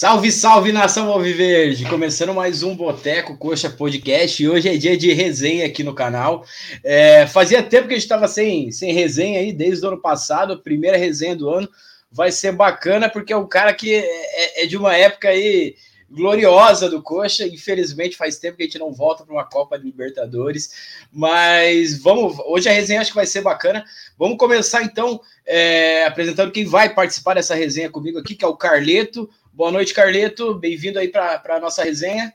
Salve, salve nação Alviverde! Começando mais um Boteco Coxa Podcast e hoje é dia de resenha aqui no canal. É, fazia tempo que a gente estava sem, sem resenha aí, desde o ano passado, a primeira resenha do ano. Vai ser bacana porque é um cara que é, é, é de uma época aí gloriosa do Coxa. Infelizmente faz tempo que a gente não volta para uma Copa de Libertadores, mas vamos. Hoje a resenha acho que vai ser bacana. Vamos começar então é, apresentando quem vai participar dessa resenha comigo aqui, que é o Carleto. Boa noite, Carleto. Bem-vindo aí para a nossa resenha.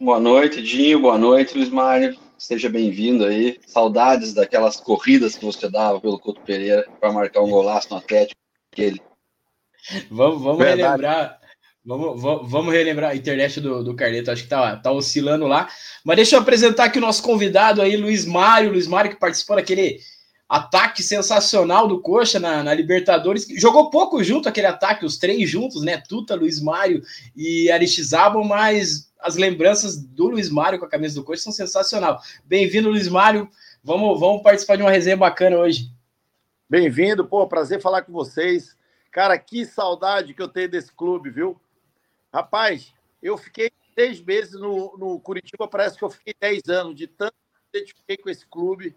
Boa noite, Dinho. Boa noite, Luiz Mário. Seja bem-vindo aí. Saudades daquelas corridas que você dava pelo Couto Pereira para marcar um golaço no Atlético. Aquele. Vamos, vamos relembrar. Vamos, vamos relembrar a internet do, do Carleto, acho que tá, tá oscilando lá. Mas deixa eu apresentar aqui o nosso convidado aí, Luiz Mário. Luiz Mário, que participou daquele ataque sensacional do Coxa na, na, Libertadores. Jogou pouco junto aquele ataque, os três juntos, né? Tuta, Luiz Mário e Aristizábal, mas as lembranças do Luiz Mário com a camisa do Coxa são sensacional. Bem-vindo, Luiz Mário. Vamos, vamos participar de uma resenha bacana hoje. Bem-vindo, pô, prazer falar com vocês. Cara, que saudade que eu tenho desse clube, viu? Rapaz, eu fiquei seis meses no, no Curitiba, parece que eu fiquei dez anos, de tanto que eu identifiquei com esse clube.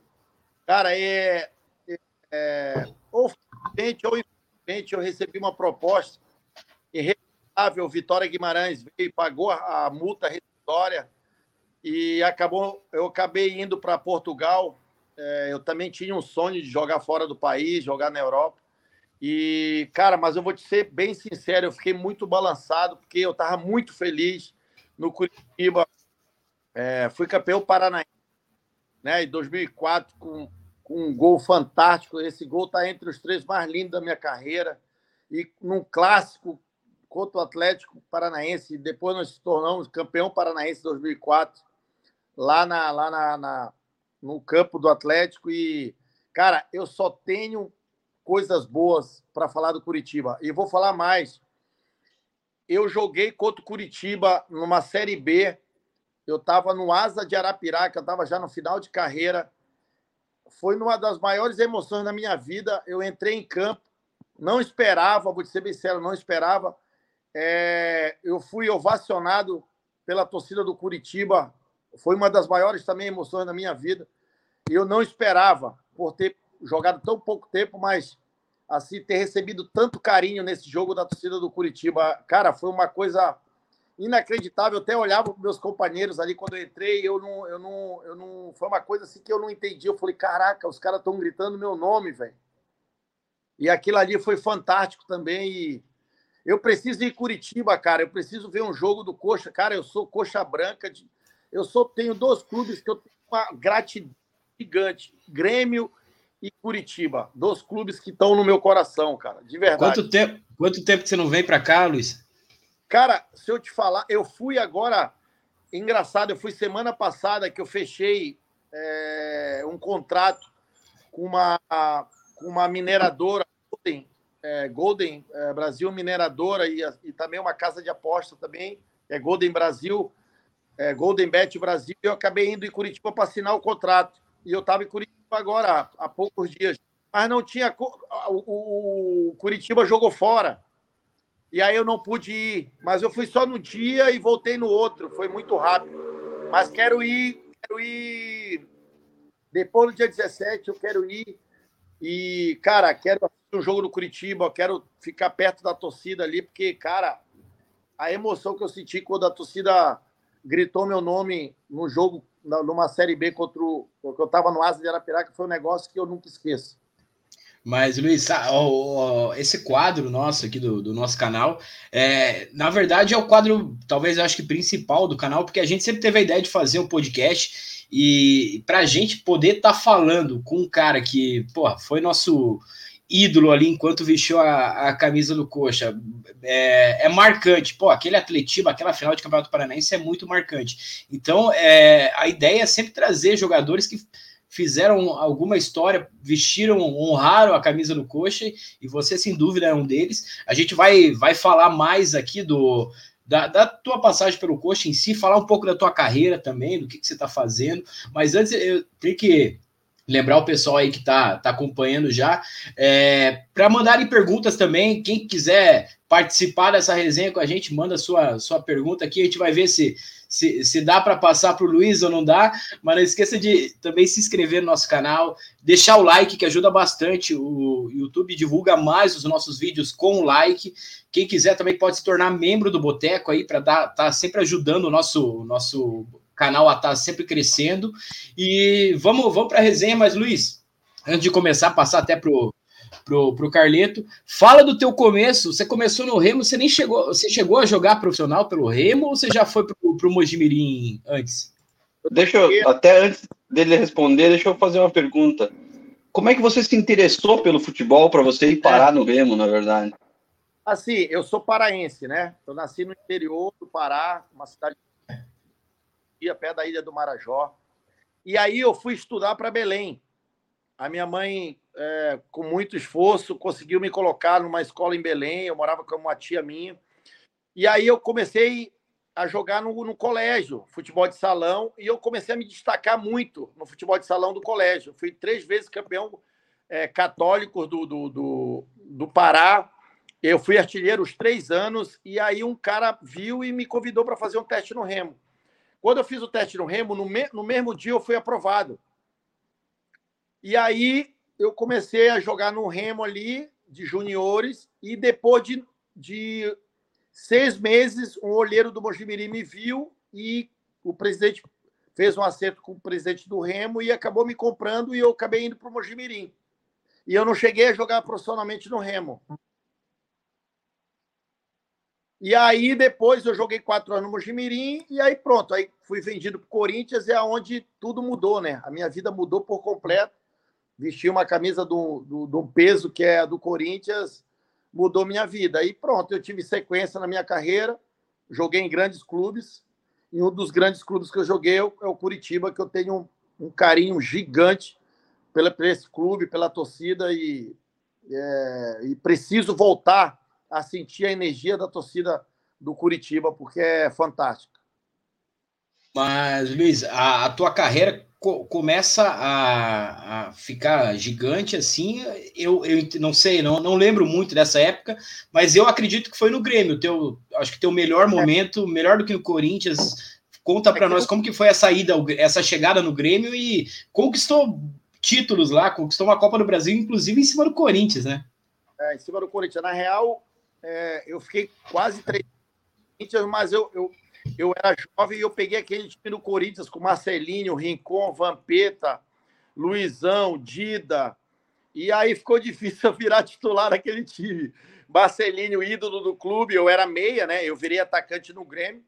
Cara, é, é, é ou infelizmente ou infelizmente eu recebi uma proposta irrecusável. Vitória Guimarães veio e pagou a, a multa rescisória e acabou, eu acabei indo para Portugal. É, eu também tinha um sonho de jogar fora do país, jogar na Europa. E, cara, mas eu vou te ser bem sincero, eu fiquei muito balançado, porque eu estava muito feliz no Curitiba. É, fui campeão paranaense né, em 2004 com, com um gol fantástico. Esse gol está entre os três mais lindos da minha carreira. E num clássico contra o Atlético Paranaense. Depois nós nos tornamos campeão paranaense em 2004, lá, na, lá na, na, no campo do Atlético. E, cara, eu só tenho coisas boas para falar do Curitiba. E vou falar mais. Eu joguei contra o Curitiba numa Série B. Eu estava no Asa de Arapiraca, eu estava já no final de carreira. Foi uma das maiores emoções da minha vida. Eu entrei em campo, não esperava, vou ser bem sincero, não esperava. É, eu fui ovacionado pela torcida do Curitiba. Foi uma das maiores também emoções da minha vida. Eu não esperava, por ter jogado tão pouco tempo, mas assim ter recebido tanto carinho nesse jogo da torcida do Curitiba, cara, foi uma coisa inacreditável. Eu até olhava para meus companheiros ali quando eu entrei, eu não, eu não, eu não, foi uma coisa assim que eu não entendi. Eu falei, caraca, os caras estão gritando meu nome, velho. E aquilo ali foi fantástico também. E eu preciso ir em Curitiba, cara. Eu preciso ver um jogo do Coxa, cara. Eu sou Coxa Branca. De... Eu sou tenho dois clubes que eu tenho uma gratidão gigante: Grêmio e Curitiba, dos clubes que estão no meu coração, cara, de verdade. Quanto tempo, quanto tempo que você não vem para cá, Luiz? Cara, se eu te falar, eu fui agora, engraçado, eu fui semana passada que eu fechei é, um contrato com uma, com uma mineradora, Golden, é, Golden é, Brasil Mineradora e, e, também uma casa de aposta também, é Golden Brasil, Golden Bet Brasil, eu acabei indo em Curitiba para assinar o contrato. E eu estava em Curitiba agora há poucos dias. Mas não tinha. O, o Curitiba jogou fora. E aí eu não pude ir. Mas eu fui só no dia e voltei no outro. Foi muito rápido. Mas quero ir. Quero ir. Depois do dia 17, eu quero ir. E, cara, quero assistir um jogo do Curitiba. Quero ficar perto da torcida ali, porque, cara, a emoção que eu senti quando a torcida gritou meu nome no jogo numa Série B contra o. eu estava no Asa de Arapiraca, foi um negócio que eu nunca esqueço. Mas, Luiz, esse quadro nosso aqui do, do, nosso canal, é, na verdade, é o quadro, talvez eu acho que principal do canal, porque a gente sempre teve a ideia de fazer um podcast e para a gente poder estar tá falando com um cara que, pô, foi nosso ídolo ali enquanto vestiu a, a camisa do Coxa. É, é, marcante. Pô, aquele atletismo, aquela final de Campeonato Paranaense é muito marcante. Então, é, a ideia é sempre trazer jogadores que fizeram alguma história, vestiram, honraram a camisa do Coxa, e você, sem dúvida, é um deles. A gente vai, vai falar mais aqui do, da, da, tua passagem pelo Coxa em si, falar um pouco da tua carreira também, do que, que você está fazendo. Mas antes, eu tenho que lembrar o pessoal aí que está tá acompanhando já, é, para mandarem perguntas também, quem quiser participar dessa resenha com a gente, manda sua, sua pergunta aqui, a gente vai ver se, se, se dá para passar para o Luiz ou não dá, mas não esqueça de também se inscrever no nosso canal, deixar o like, que ajuda bastante, o YouTube divulga mais os nossos vídeos com o like, quem quiser também pode se tornar membro do Boteco aí, para estar tá sempre ajudando o nosso, nosso canal a estar tá sempre crescendo, e vamos, vamos para a resenha, mas Luiz, antes de começar, passar até para o pro, pro Carleto. Fala do teu começo. Você começou no Remo, você nem chegou. Você chegou a jogar profissional pelo Remo ou você já foi pro, pro Mojimirim antes? Deixa eu, até antes dele responder, deixa eu fazer uma pergunta. Como é que você se interessou pelo futebol para você ir parar é. no Remo, na verdade? Assim, eu sou paraense, né? Eu nasci no interior do Pará, uma cidade pé da ilha do Marajó. E aí eu fui estudar para Belém. A minha mãe é, com muito esforço, conseguiu me colocar numa escola em Belém. Eu morava com uma tia minha. E aí eu comecei a jogar no, no, colégio, futebol de salão, e eu comecei a me destacar muito no futebol de salão do colégio. Fui três vezes campeão é, católico do, do, do, do, Pará. Eu fui artilheiro os três anos, e aí um cara viu e me convidou para fazer um teste no Remo. Quando eu fiz o teste no Remo, no, me, no mesmo dia eu fui aprovado. E aí eu comecei a jogar no Remo ali, de juniores, e depois de, de seis meses, um olheiro do Mojimirim me viu e o presidente fez um acerto com o presidente do Remo e acabou me comprando e eu acabei indo para o Mojimirim. E eu não cheguei a jogar profissionalmente no Remo. E aí, depois, eu joguei quatro anos no Mojimirim e aí pronto. Aí fui vendido para o Corinthians e é onde tudo mudou, né? A minha vida mudou por completo vestir uma camisa do, do peso que é a do Corinthians mudou minha vida. E pronto, eu tive sequência na minha carreira, joguei em grandes clubes, e um dos grandes clubes que eu joguei é o é Curitiba, que eu tenho um, um carinho gigante pela, por esse clube, pela torcida, e, é, e preciso voltar a sentir a energia da torcida do Curitiba, porque é fantástica. Mas, Luiz, a, a tua carreira co começa a, a, ficar gigante assim. Eu, eu não sei, não, não lembro muito dessa época, mas eu acredito que foi no Grêmio. Teu, acho que teu melhor momento, melhor do que no Corinthians. Conta para nós como que foi a saída, essa chegada no Grêmio e conquistou títulos lá, conquistou uma Copa do Brasil, inclusive em cima do Corinthians, né? É, em cima do Corinthians. Na real, é, eu fiquei quase três mas eu, eu, eu era jovem e eu peguei aquele time do Corinthians com Marcelinho, Rincon, Vampeta, Luizão, Dida. E aí ficou difícil eu virar titular daquele time. Marcelinho, ídolo do clube, eu era meia, né? Eu virei atacante no Grêmio.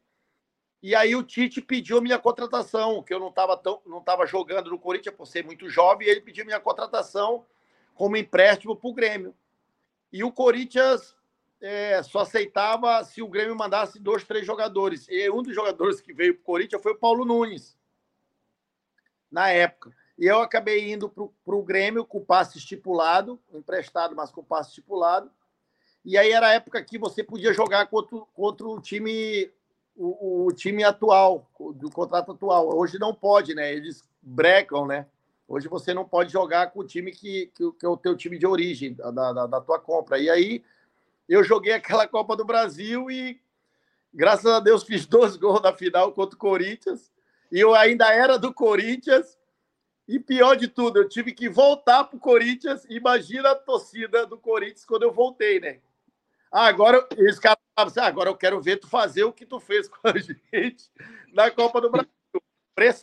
E aí o Tite pediu minha contratação, que eu não estava tão, não tava jogando no Corinthians por ser muito jovem, e ele pediu minha contratação como empréstimo para o Grêmio. E o Corinthians é, só aceitava se o Grêmio mandasse dois, três jogadores. E um dos jogadores que veio para o Corinthians foi o Paulo Nunes, na época. E eu acabei indo para o Grêmio com passe estipulado, emprestado, mas com passe estipulado. E aí era a época que você podia jogar contra, contra o time o, o, time atual, do contrato atual. Hoje não pode, né? Eles brecam, né? Hoje você não pode jogar com o time que, que, que é o teu time de origem, da, da, da tua compra. E aí eu joguei aquela Copa do Brasil e, graças a Deus, fiz dois gols na final contra o Corinthians. E eu ainda era do Corinthians. E pior de tudo, eu tive que voltar para o Corinthians. Imagina a torcida do Corinthians quando eu voltei, né? Ah, agora esse cara assim, ah, agora eu quero ver tu fazer o que tu fez com a gente na Copa do Brasil.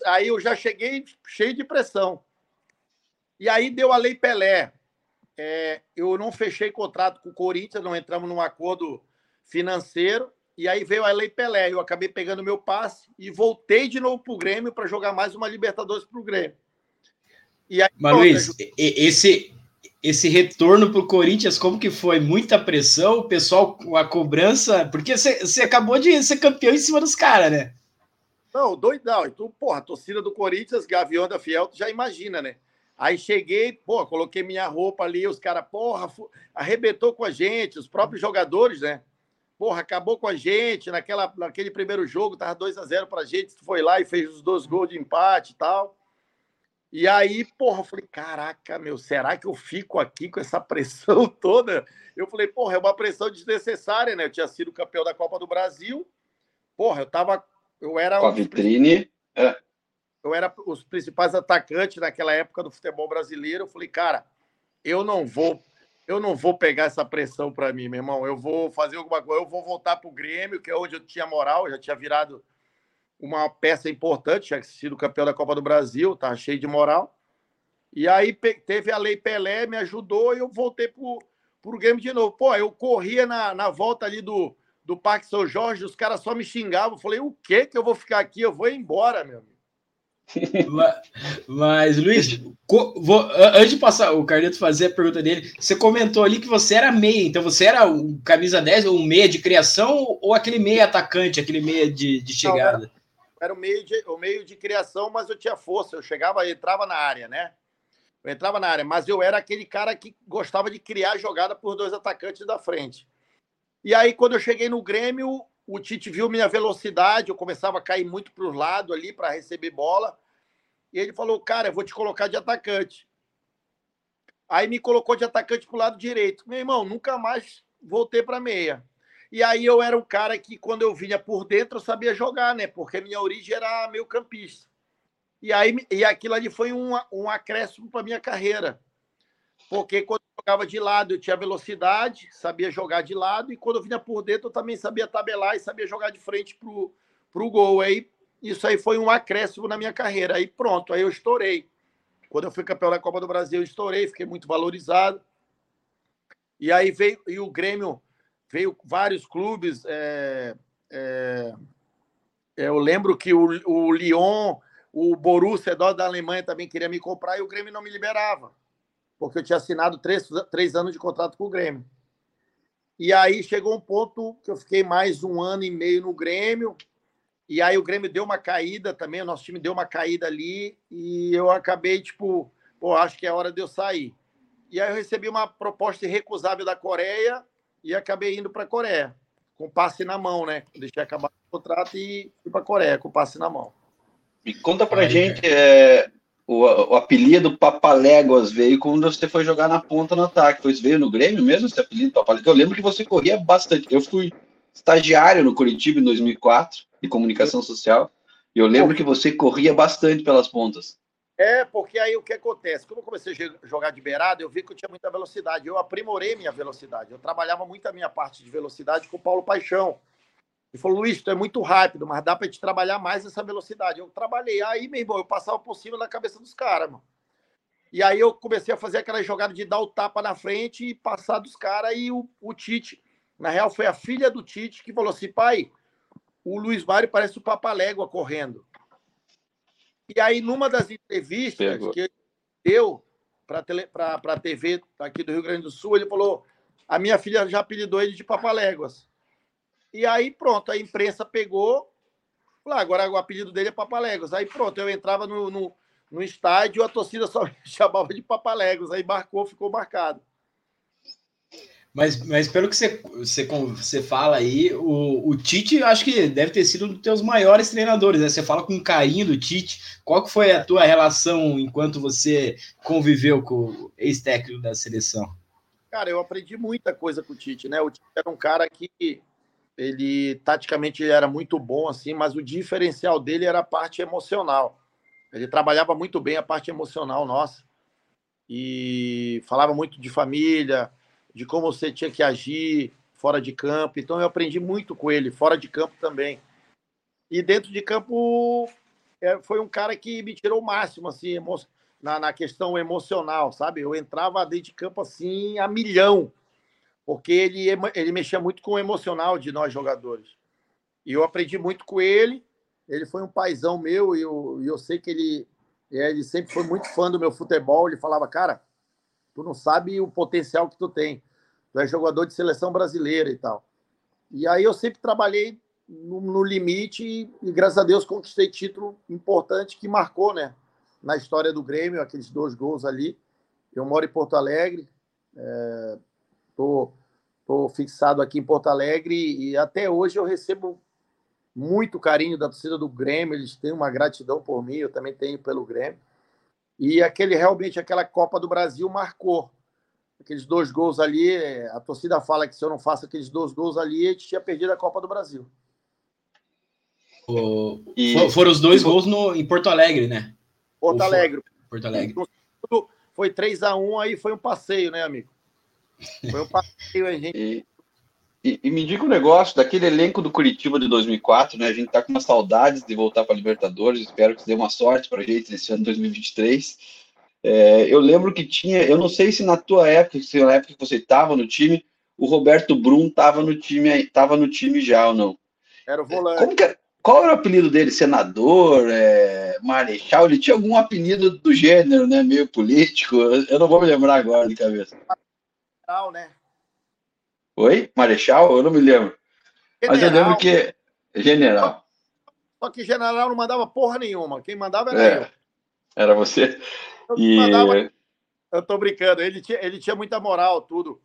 Aí eu já cheguei cheio de pressão. E aí deu a Lei Pelé é, eu não fechei contrato com o Corinthians, não entramos num acordo financeiro. E aí veio a Lei Pelé. Eu acabei pegando meu passe e voltei de novo para o Grêmio para jogar mais uma Libertadores para o Grêmio. E aí, Mas, Luiz, esse, esse retorno para o Corinthians, como que foi? Muita pressão, o pessoal com a cobrança, porque você acabou de ser campeão em cima dos caras, né? Não, doidão. Então, porra, a torcida do Corinthians, Gavião da Fiel, tu já imagina, né? Aí cheguei, pô, coloquei minha roupa ali, os caras, porra, arrebentou com a gente, os próprios jogadores, né? Porra, acabou com a gente naquela, naquele primeiro jogo, tava 2 a 0 pra gente, foi lá e fez os dois gols de empate e tal. E aí, porra, eu falei, caraca, meu, será que eu fico aqui com essa pressão toda? Eu falei, porra, é uma pressão desnecessária, né? Eu tinha sido campeão da Copa do Brasil. Porra, eu tava. Eu era. Com a vitrine. É. Eu era os principais atacantes naquela época do futebol brasileiro. Eu falei, cara, eu não vou. Eu não vou pegar essa pressão para mim, meu irmão. Eu vou fazer alguma coisa. Eu vou voltar pro Grêmio, que é onde eu tinha moral. Eu já tinha virado uma peça importante, tinha sido campeão da Copa do Brasil, tá cheio de moral. E aí teve a Lei Pelé, me ajudou e eu voltei pro, pro game de novo. Pô, eu corria na, na volta ali do, do Parque São Jorge, os caras só me xingavam. Eu falei, o que que eu vou ficar aqui? Eu vou embora, meu amigo. Mas, Luiz, vou, antes de passar o Carneto fazer a pergunta dele, você comentou ali que você era meia, então você era o camisa 10, um meia de criação ou aquele meia atacante, aquele meia de, de chegada? Não, era o meio, de, o meio de criação, mas eu tinha força. Eu chegava, eu entrava na área, né? Eu entrava na área, mas eu era aquele cara que gostava de criar jogada por dois atacantes da frente. E aí, quando eu cheguei no Grêmio, o Tite viu minha velocidade, eu começava a cair muito para os lados ali para receber bola. E ele falou: Cara, eu vou te colocar de atacante. Aí me colocou de atacante para o lado direito. Meu irmão, nunca mais voltei para meia. E aí eu era um cara que, quando eu vinha por dentro, eu sabia jogar, né? Porque minha origem era meio campista. E, aí, e aquilo ali foi um, um acréscimo para minha carreira. Porque quando eu jogava de lado, eu tinha velocidade, sabia jogar de lado, e quando eu vinha por dentro, eu também sabia tabelar e sabia jogar de frente para o gol. Aí, isso aí foi um acréscimo na minha carreira. Aí pronto, aí eu estourei. Quando eu fui campeão da Copa do Brasil, eu estourei, fiquei muito valorizado. E aí veio, e o Grêmio veio vários clubes. É, é, é, eu lembro que o, o Lyon, o Borussia Dortmund da Alemanha também queria me comprar e o Grêmio não me liberava, porque eu tinha assinado três, três anos de contrato com o Grêmio. E aí chegou um ponto que eu fiquei mais um ano e meio no Grêmio, e aí o Grêmio deu uma caída também, o nosso time deu uma caída ali, e eu acabei, tipo, pô, acho que é hora de eu sair. E aí eu recebi uma proposta irrecusável da Coreia, e acabei indo para a Coreia, com passe na mão, né? Deixei acabar o contrato e fui para a Coreia com passe na mão. E conta pra Aí, gente, é, o, o apelido Papaléguas veio quando você foi jogar na ponta no ataque. Pois veio no Grêmio mesmo esse apelido Papaléguas? Eu lembro que você corria bastante. Eu fui estagiário no Curitiba em 2004, de comunicação social, e eu lembro que você corria bastante pelas pontas. É, porque aí o que acontece? Quando eu comecei a jogar de beirada, eu vi que eu tinha muita velocidade. Eu aprimorei minha velocidade. Eu trabalhava muito a minha parte de velocidade com o Paulo Paixão. Ele falou, Luiz, tu é muito rápido, mas dá para te trabalhar mais essa velocidade. Eu trabalhei. Aí, meu irmão, eu passava por cima da cabeça dos caras, mano. E aí eu comecei a fazer aquela jogada de dar o tapa na frente e passar dos caras. E o, o Tite, na real, foi a filha do Tite que falou assim: pai, o Luiz Mário parece o Papalégua correndo. E aí, numa das entrevistas Pegou. que ele deu para a TV aqui do Rio Grande do Sul, ele falou: a minha filha já apelidou ele de Papaléguas. E aí, pronto, a imprensa pegou. Falou, ah, agora o apelido dele é Papaléguas. Aí, pronto, eu entrava no, no, no estádio, a torcida só me chamava de Papaléguas. Aí marcou, ficou marcado. Mas, mas pelo que você, você, você fala aí, o, o Tite acho que deve ter sido um dos teus maiores treinadores, né? Você fala com carinho do Tite. Qual que foi a tua relação enquanto você conviveu com o ex-técnico da seleção? Cara, eu aprendi muita coisa com o Tite, né? O Tite era um cara que ele taticamente ele era muito bom, assim, mas o diferencial dele era a parte emocional. Ele trabalhava muito bem a parte emocional nossa. E falava muito de família, de como você tinha que agir fora de campo. Então eu aprendi muito com ele, fora de campo também. E dentro de campo é, foi um cara que me tirou o máximo, assim, na, na questão emocional, sabe? Eu entrava dentro de campo assim a milhão, porque ele, ele mexia muito com o emocional de nós jogadores. E eu aprendi muito com ele. Ele foi um paizão meu e eu, eu sei que ele, ele sempre foi muito fã do meu futebol. Ele falava, cara, Tu não sabe o potencial que tu tem. Tu é jogador de seleção brasileira e tal. E aí eu sempre trabalhei no, no limite e, e, graças a Deus, conquistei título importante que marcou, né? Na história do Grêmio, aqueles dois gols ali. Eu moro em Porto Alegre, é, tô, tô fixado aqui em Porto Alegre e até hoje eu recebo muito carinho da torcida do Grêmio, eles têm uma gratidão por mim, eu também tenho pelo Grêmio. E aquele realmente aquela Copa do Brasil marcou. Aqueles dois gols ali, a torcida fala que se eu não faço aqueles dois gols ali, a gente tinha perdido a Copa do Brasil. O... E... Foram os dois gols no, em Porto Alegre, né? Porto Alegre. Porto Alegre. Foi 3 a 1 aí foi um passeio, né, amigo? Foi um passeio, a gente. E, e, me diga um negócio, daquele elenco do Curitiba de 2004, né? A gente tá com umas saudades de voltar para Libertadores, espero que dê uma sorte para a gente nesse ano 2023. É, eu lembro que tinha, eu não sei se na tua época, se na época que você estava no time, o Roberto Brum estava no time, tava no time já ou não? Era o volante. Como que, qual era o apelido dele? Senador, é, marechal? Ele tinha algum apelido do gênero, né? Meio político. Eu não vou me lembrar agora de cabeça. Marechal, né? Oi? Marechal? Eu não me lembro. General. Mas eu lembro que. General. Só que general não mandava porra nenhuma. Quem mandava era é, eu. Era você. Eu, e... mandava... eu tô brincando. Ele tinha, ele tinha muita moral, tudo.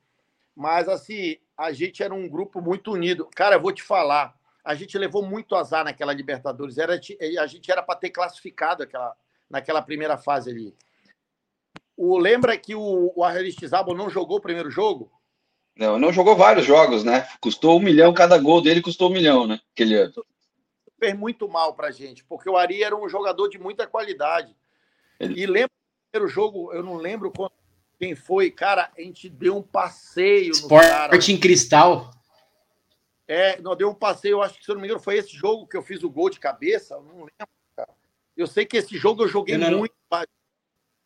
Mas, assim, a gente era um grupo muito unido. Cara, eu vou te falar a gente levou muito azar naquela Libertadores. Era, a gente era para ter classificado aquela, naquela primeira fase ali. O, lembra que o, o Aristizábal não jogou o primeiro jogo? Não, não jogou vários jogos, né? Custou um milhão, cada gol dele custou um milhão, né? Aquele ano. Fez muito mal pra gente, porque o Ari era um jogador de muita qualidade. Ele... E lembra do primeiro jogo, eu não lembro quem foi, cara, a gente deu um passeio Esporte em cristal. É, não deu um passeio, acho que se eu não me engano, foi esse jogo que eu fiz o gol de cabeça, eu não lembro, cara. Eu sei que esse jogo eu joguei eu não... muito.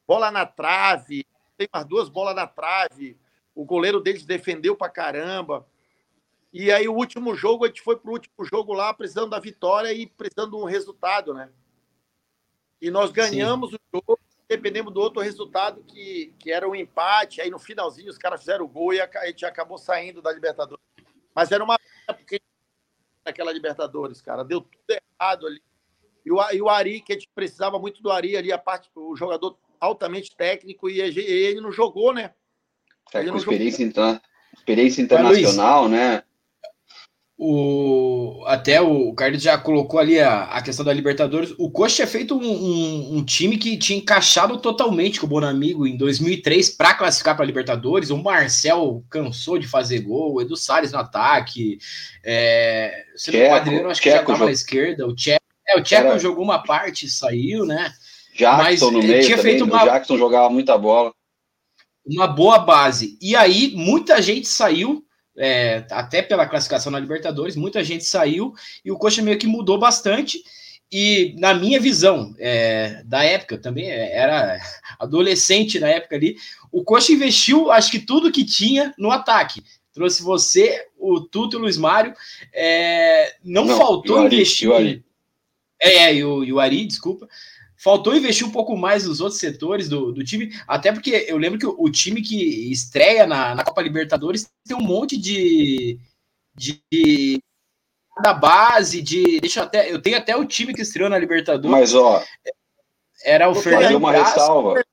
Bola na trave, tem umas duas bolas na trave. O goleiro deles defendeu pra caramba. E aí, o último jogo, a gente foi pro último jogo lá, precisando da vitória e precisando de um resultado, né? E nós ganhamos Sim. o jogo, dependemos do outro resultado, que, que era um empate. Aí, no finalzinho, os caras fizeram o gol e a gente acabou saindo da Libertadores. Mas era uma porque naquela Libertadores, cara, deu tudo errado ali. E o, e o Ari, que a gente precisava muito do Ari ali, a parte, o jogador altamente técnico, e ele não jogou, né? É, com experiência, jogou. experiência internacional, Luiz, né? O, até o Carlos já colocou ali a, a questão da Libertadores. O Coxa tinha feito um, um, um, time que tinha encaixado totalmente com o Bonamigo em 2003 para classificar para a Libertadores. O Marcel cansou de fazer gol, o Edu Salles no ataque. É, o Adriano acho que já estava na esquerda. O Tcheco, é, o Tcheco Era... jogou uma parte e saiu, né? Jackson Mas, no meio também, feito uma... o Jackson jogava muita bola. Uma boa base. E aí, muita gente saiu é, até pela classificação na Libertadores, muita gente saiu e o Coxa meio que mudou bastante. E na minha visão, é, da época, também era adolescente na época ali, o Coxa investiu, acho que tudo que tinha no ataque. Trouxe você, o Tuto e o Luiz Mário. É, não, não, faltou investir. É, é, e o, e o Ari, desculpa. Faltou investir um pouco mais nos outros setores do, do time, até porque eu lembro que o, o time que estreia na, na, Copa Libertadores tem um monte de, de da base, de. Deixa eu até. Eu tenho até o time que estreou na Libertadores. Mas, ó. Era o Fernando. uma ressalva.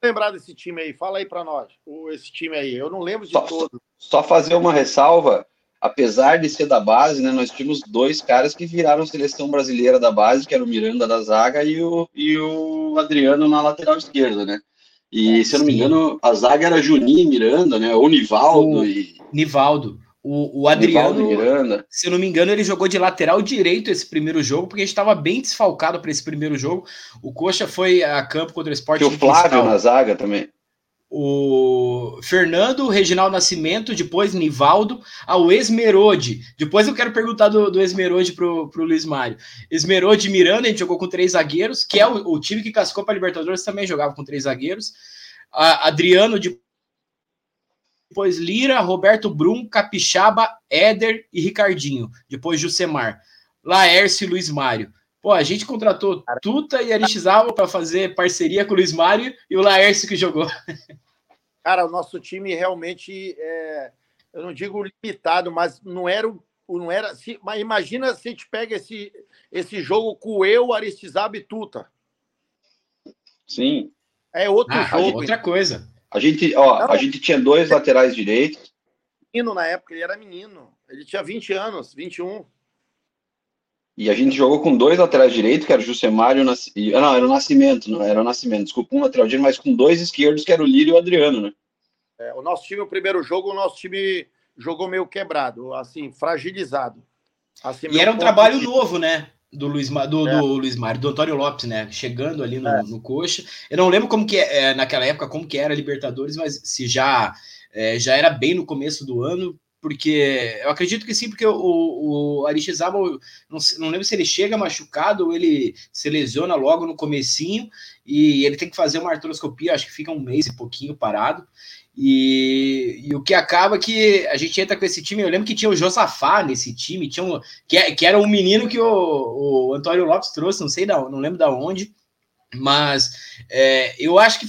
Lembrar desse time aí, fala aí para nós, esse time aí. Eu não lembro de só, todo. Só fazer uma ressalva apesar de ser da base, né, nós tínhamos dois caras que viraram seleção brasileira da base, que era o Miranda da zaga e o, e o Adriano na lateral esquerda, né? E, é, se eu não me engano, a zaga era Juninho e Miranda, né? Ou Nivaldo o, e... Nivaldo. O, o Adriano, Miranda. se eu não me engano, ele jogou de lateral direito esse primeiro jogo, porque a gente estava bem desfalcado para esse primeiro jogo. O Coxa foi a campo contra o Sport. E o Flávio na zaga também o Fernando, Reginaldo Nascimento, depois Nivaldo, ao Esmerode. Depois eu quero perguntar do, do Esmerode pro, pro Luiz Mário. Esmerode Miranda, a gente jogou com três zagueiros, que é o, o time que cascou para Libertadores também jogava com três zagueiros. A, Adriano, depois Lira, Roberto Brum, Capixaba, Éder e Ricardinho. Depois Jusemar. Laércio e Luiz Mário. Pô, a gente contratou Tuta e Aristizábal para fazer parceria com o Luiz Mário e o Laércio que jogou. Cara, o nosso time realmente, é, eu não digo limitado, mas não era não era. Se, mas imagina se a gente pega esse, esse jogo com eu, Aristizábal e Tuta. Sim. É outro ah, jogo. Outra coisa. A gente, ó, não, a gente tinha dois laterais direitos. Menino na época, ele era menino. Ele tinha 20 anos, 21. E a gente jogou com dois laterais direitos, que era o Jusemar e o Nascimento. Não, era o Nascimento, não era o Nascimento. Desculpa, um lateral direito, mas com dois esquerdos, que era o Lírio e o Adriano, né? É, o nosso time, o primeiro jogo, o nosso time jogou meio quebrado, assim, fragilizado. Assim, e era um trabalho de... novo, né? Do Luiz, do, é. do Luiz Mário, do Antônio Lopes, né? Chegando ali no, é. no coxa. Eu não lembro como que é, naquela época como que era a Libertadores, mas se já, é, já era bem no começo do ano, porque eu acredito que sim, porque o, o Aristizábal, não, não lembro se ele chega machucado ou ele se lesiona logo no comecinho e ele tem que fazer uma artroscopia, acho que fica um mês e pouquinho parado. E, e, o que acaba que a gente entra com esse time. Eu lembro que tinha o Josafá nesse time, tinha um, que, é, que era um menino que o, o Antônio Lopes trouxe, não sei da, não lembro da onde, mas é, eu acho que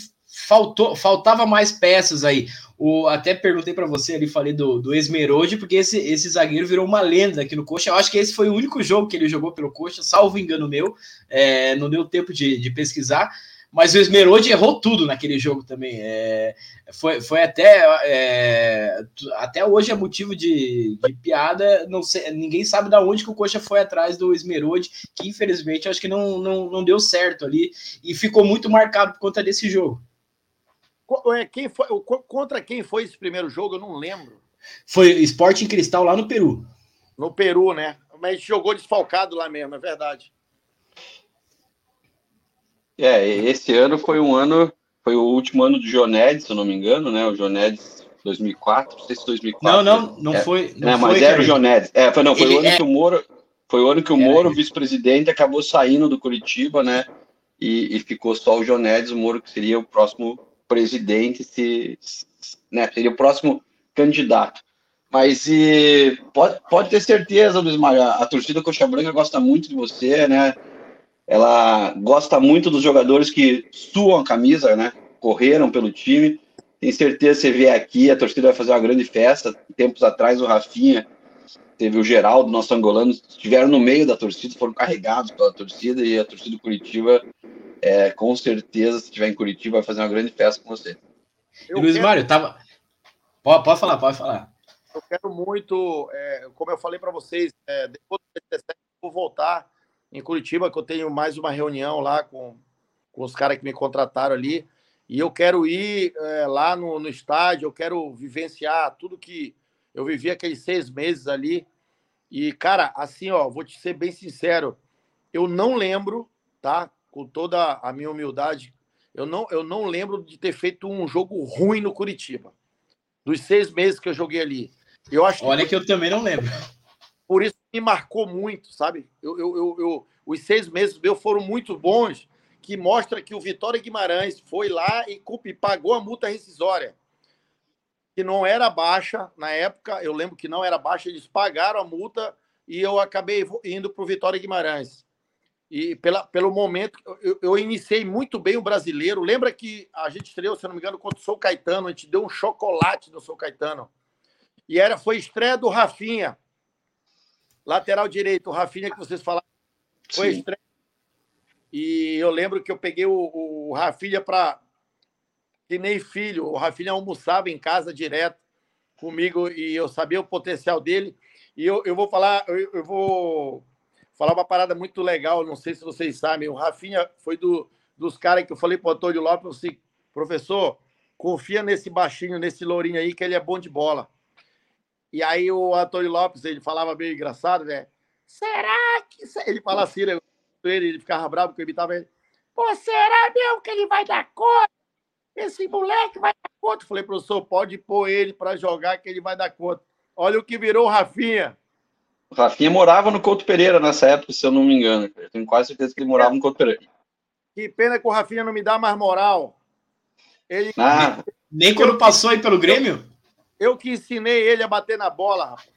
faltou, faltava mais peças aí. O, até perguntei para você ali, falei do, do Esmerode, porque esse, esse zagueiro virou uma lenda aqui no Coxa. Eu acho que esse foi o único jogo que ele jogou pelo Coxa, salvo engano meu. É, não deu tempo de, de pesquisar. Mas o Esmerode errou tudo naquele jogo também. É, foi, foi até é, até hoje é motivo de, de, piada. Não sei, ninguém sabe da onde que o Coxa foi atrás do Esmerode, que infelizmente acho que não, não, não deu certo ali e ficou muito marcado por conta desse jogo. É, quem foi, contra quem foi esse primeiro jogo? Eu não lembro. Foi Esporte em Cristal lá no Peru. No Peru, né? Mas jogou desfalcado lá mesmo, é verdade. É, esse ano foi um ano, foi o último ano do Jonedes, se eu não me engano, né? O Jonedes 2004, não sei se 2004. Não, não, não é, foi. Não, foi, mas era o Jonedes. É, foi, não, foi Ele o ano é... que o Moro, foi o ano que o Moro, vice-presidente, acabou saindo do Curitiba, né? E, e ficou só o Jonedes, o Moro que seria o próximo presidente, se, né, seria o próximo candidato. Mas e, pode, pode ter certeza, Luiz Mário, a, a torcida Coxa Branca gosta muito de você, né? Ela gosta muito dos jogadores que suam a camisa, né? Correram pelo time. Tem certeza que você vier aqui, a torcida vai fazer uma grande festa. Tempos atrás, o Rafinha, teve o Geraldo, nosso angolano, estiveram no meio da torcida, foram carregados pela torcida e a torcida Curitiba é, com certeza, se estiver em Curitiba, vai fazer uma grande festa com você. Eu e Luiz quero... Mário, tava. Pode, pode falar, pode falar. Eu quero muito, é, como eu falei para vocês, é, depois do 17, eu vou voltar em Curitiba, que eu tenho mais uma reunião lá com, com os caras que me contrataram ali. E eu quero ir é, lá no, no estádio, eu quero vivenciar tudo que eu vivi aqueles seis meses ali. E, cara, assim, ó, vou te ser bem sincero, eu não lembro, tá? Com toda a minha humildade, eu não, eu não lembro de ter feito um jogo ruim no Curitiba. Dos seis meses que eu joguei ali. Eu acho Olha que, que eu também não lembro. Por isso me marcou muito, sabe? Eu, eu, eu, eu, os seis meses meus foram muito bons, que mostra que o Vitória Guimarães foi lá e, e pagou a multa rescisória. Que não era baixa na época, eu lembro que não era baixa, eles pagaram a multa e eu acabei indo para o Vitória Guimarães. E pela, pelo momento, eu, eu, iniciei muito bem o brasileiro. Lembra que a gente estreou, se não me engano, contra o Sou Caetano, a gente deu um chocolate no Sou Caetano. E era, foi estreia do Rafinha, lateral direito, o Rafinha que vocês falaram. Foi estreia. E eu lembro que eu peguei o, o Rafinha para. Que nem filho. O Rafinha almoçava em casa direto comigo e eu sabia o potencial dele. E eu, eu vou falar, eu, eu vou falar uma parada muito legal, não sei se vocês sabem, o Rafinha foi do, dos caras que eu falei para o Antônio Lopes, assim, professor, confia nesse baixinho, nesse lourinho aí, que ele é bom de bola. E aí o Antônio Lopes, ele falava meio engraçado, né? Será que... Ele fala assim, né? ele, ele ficava bravo porque eu imitava ele. Pô, será mesmo que ele vai dar conta? Esse moleque vai dar conta. Eu falei, professor, pode pôr ele para jogar que ele vai dar conta. Olha o que virou o Rafinha. O Rafinha morava no Couto Pereira nessa época, se eu não me engano. Eu tenho quase certeza que ele morava no Couto Pereira. Que pena que o Rafinha não me dá mais moral. Ele... Ah. Nem quando passou aí pelo Grêmio? Eu, eu que ensinei ele a bater na bola, rapaz.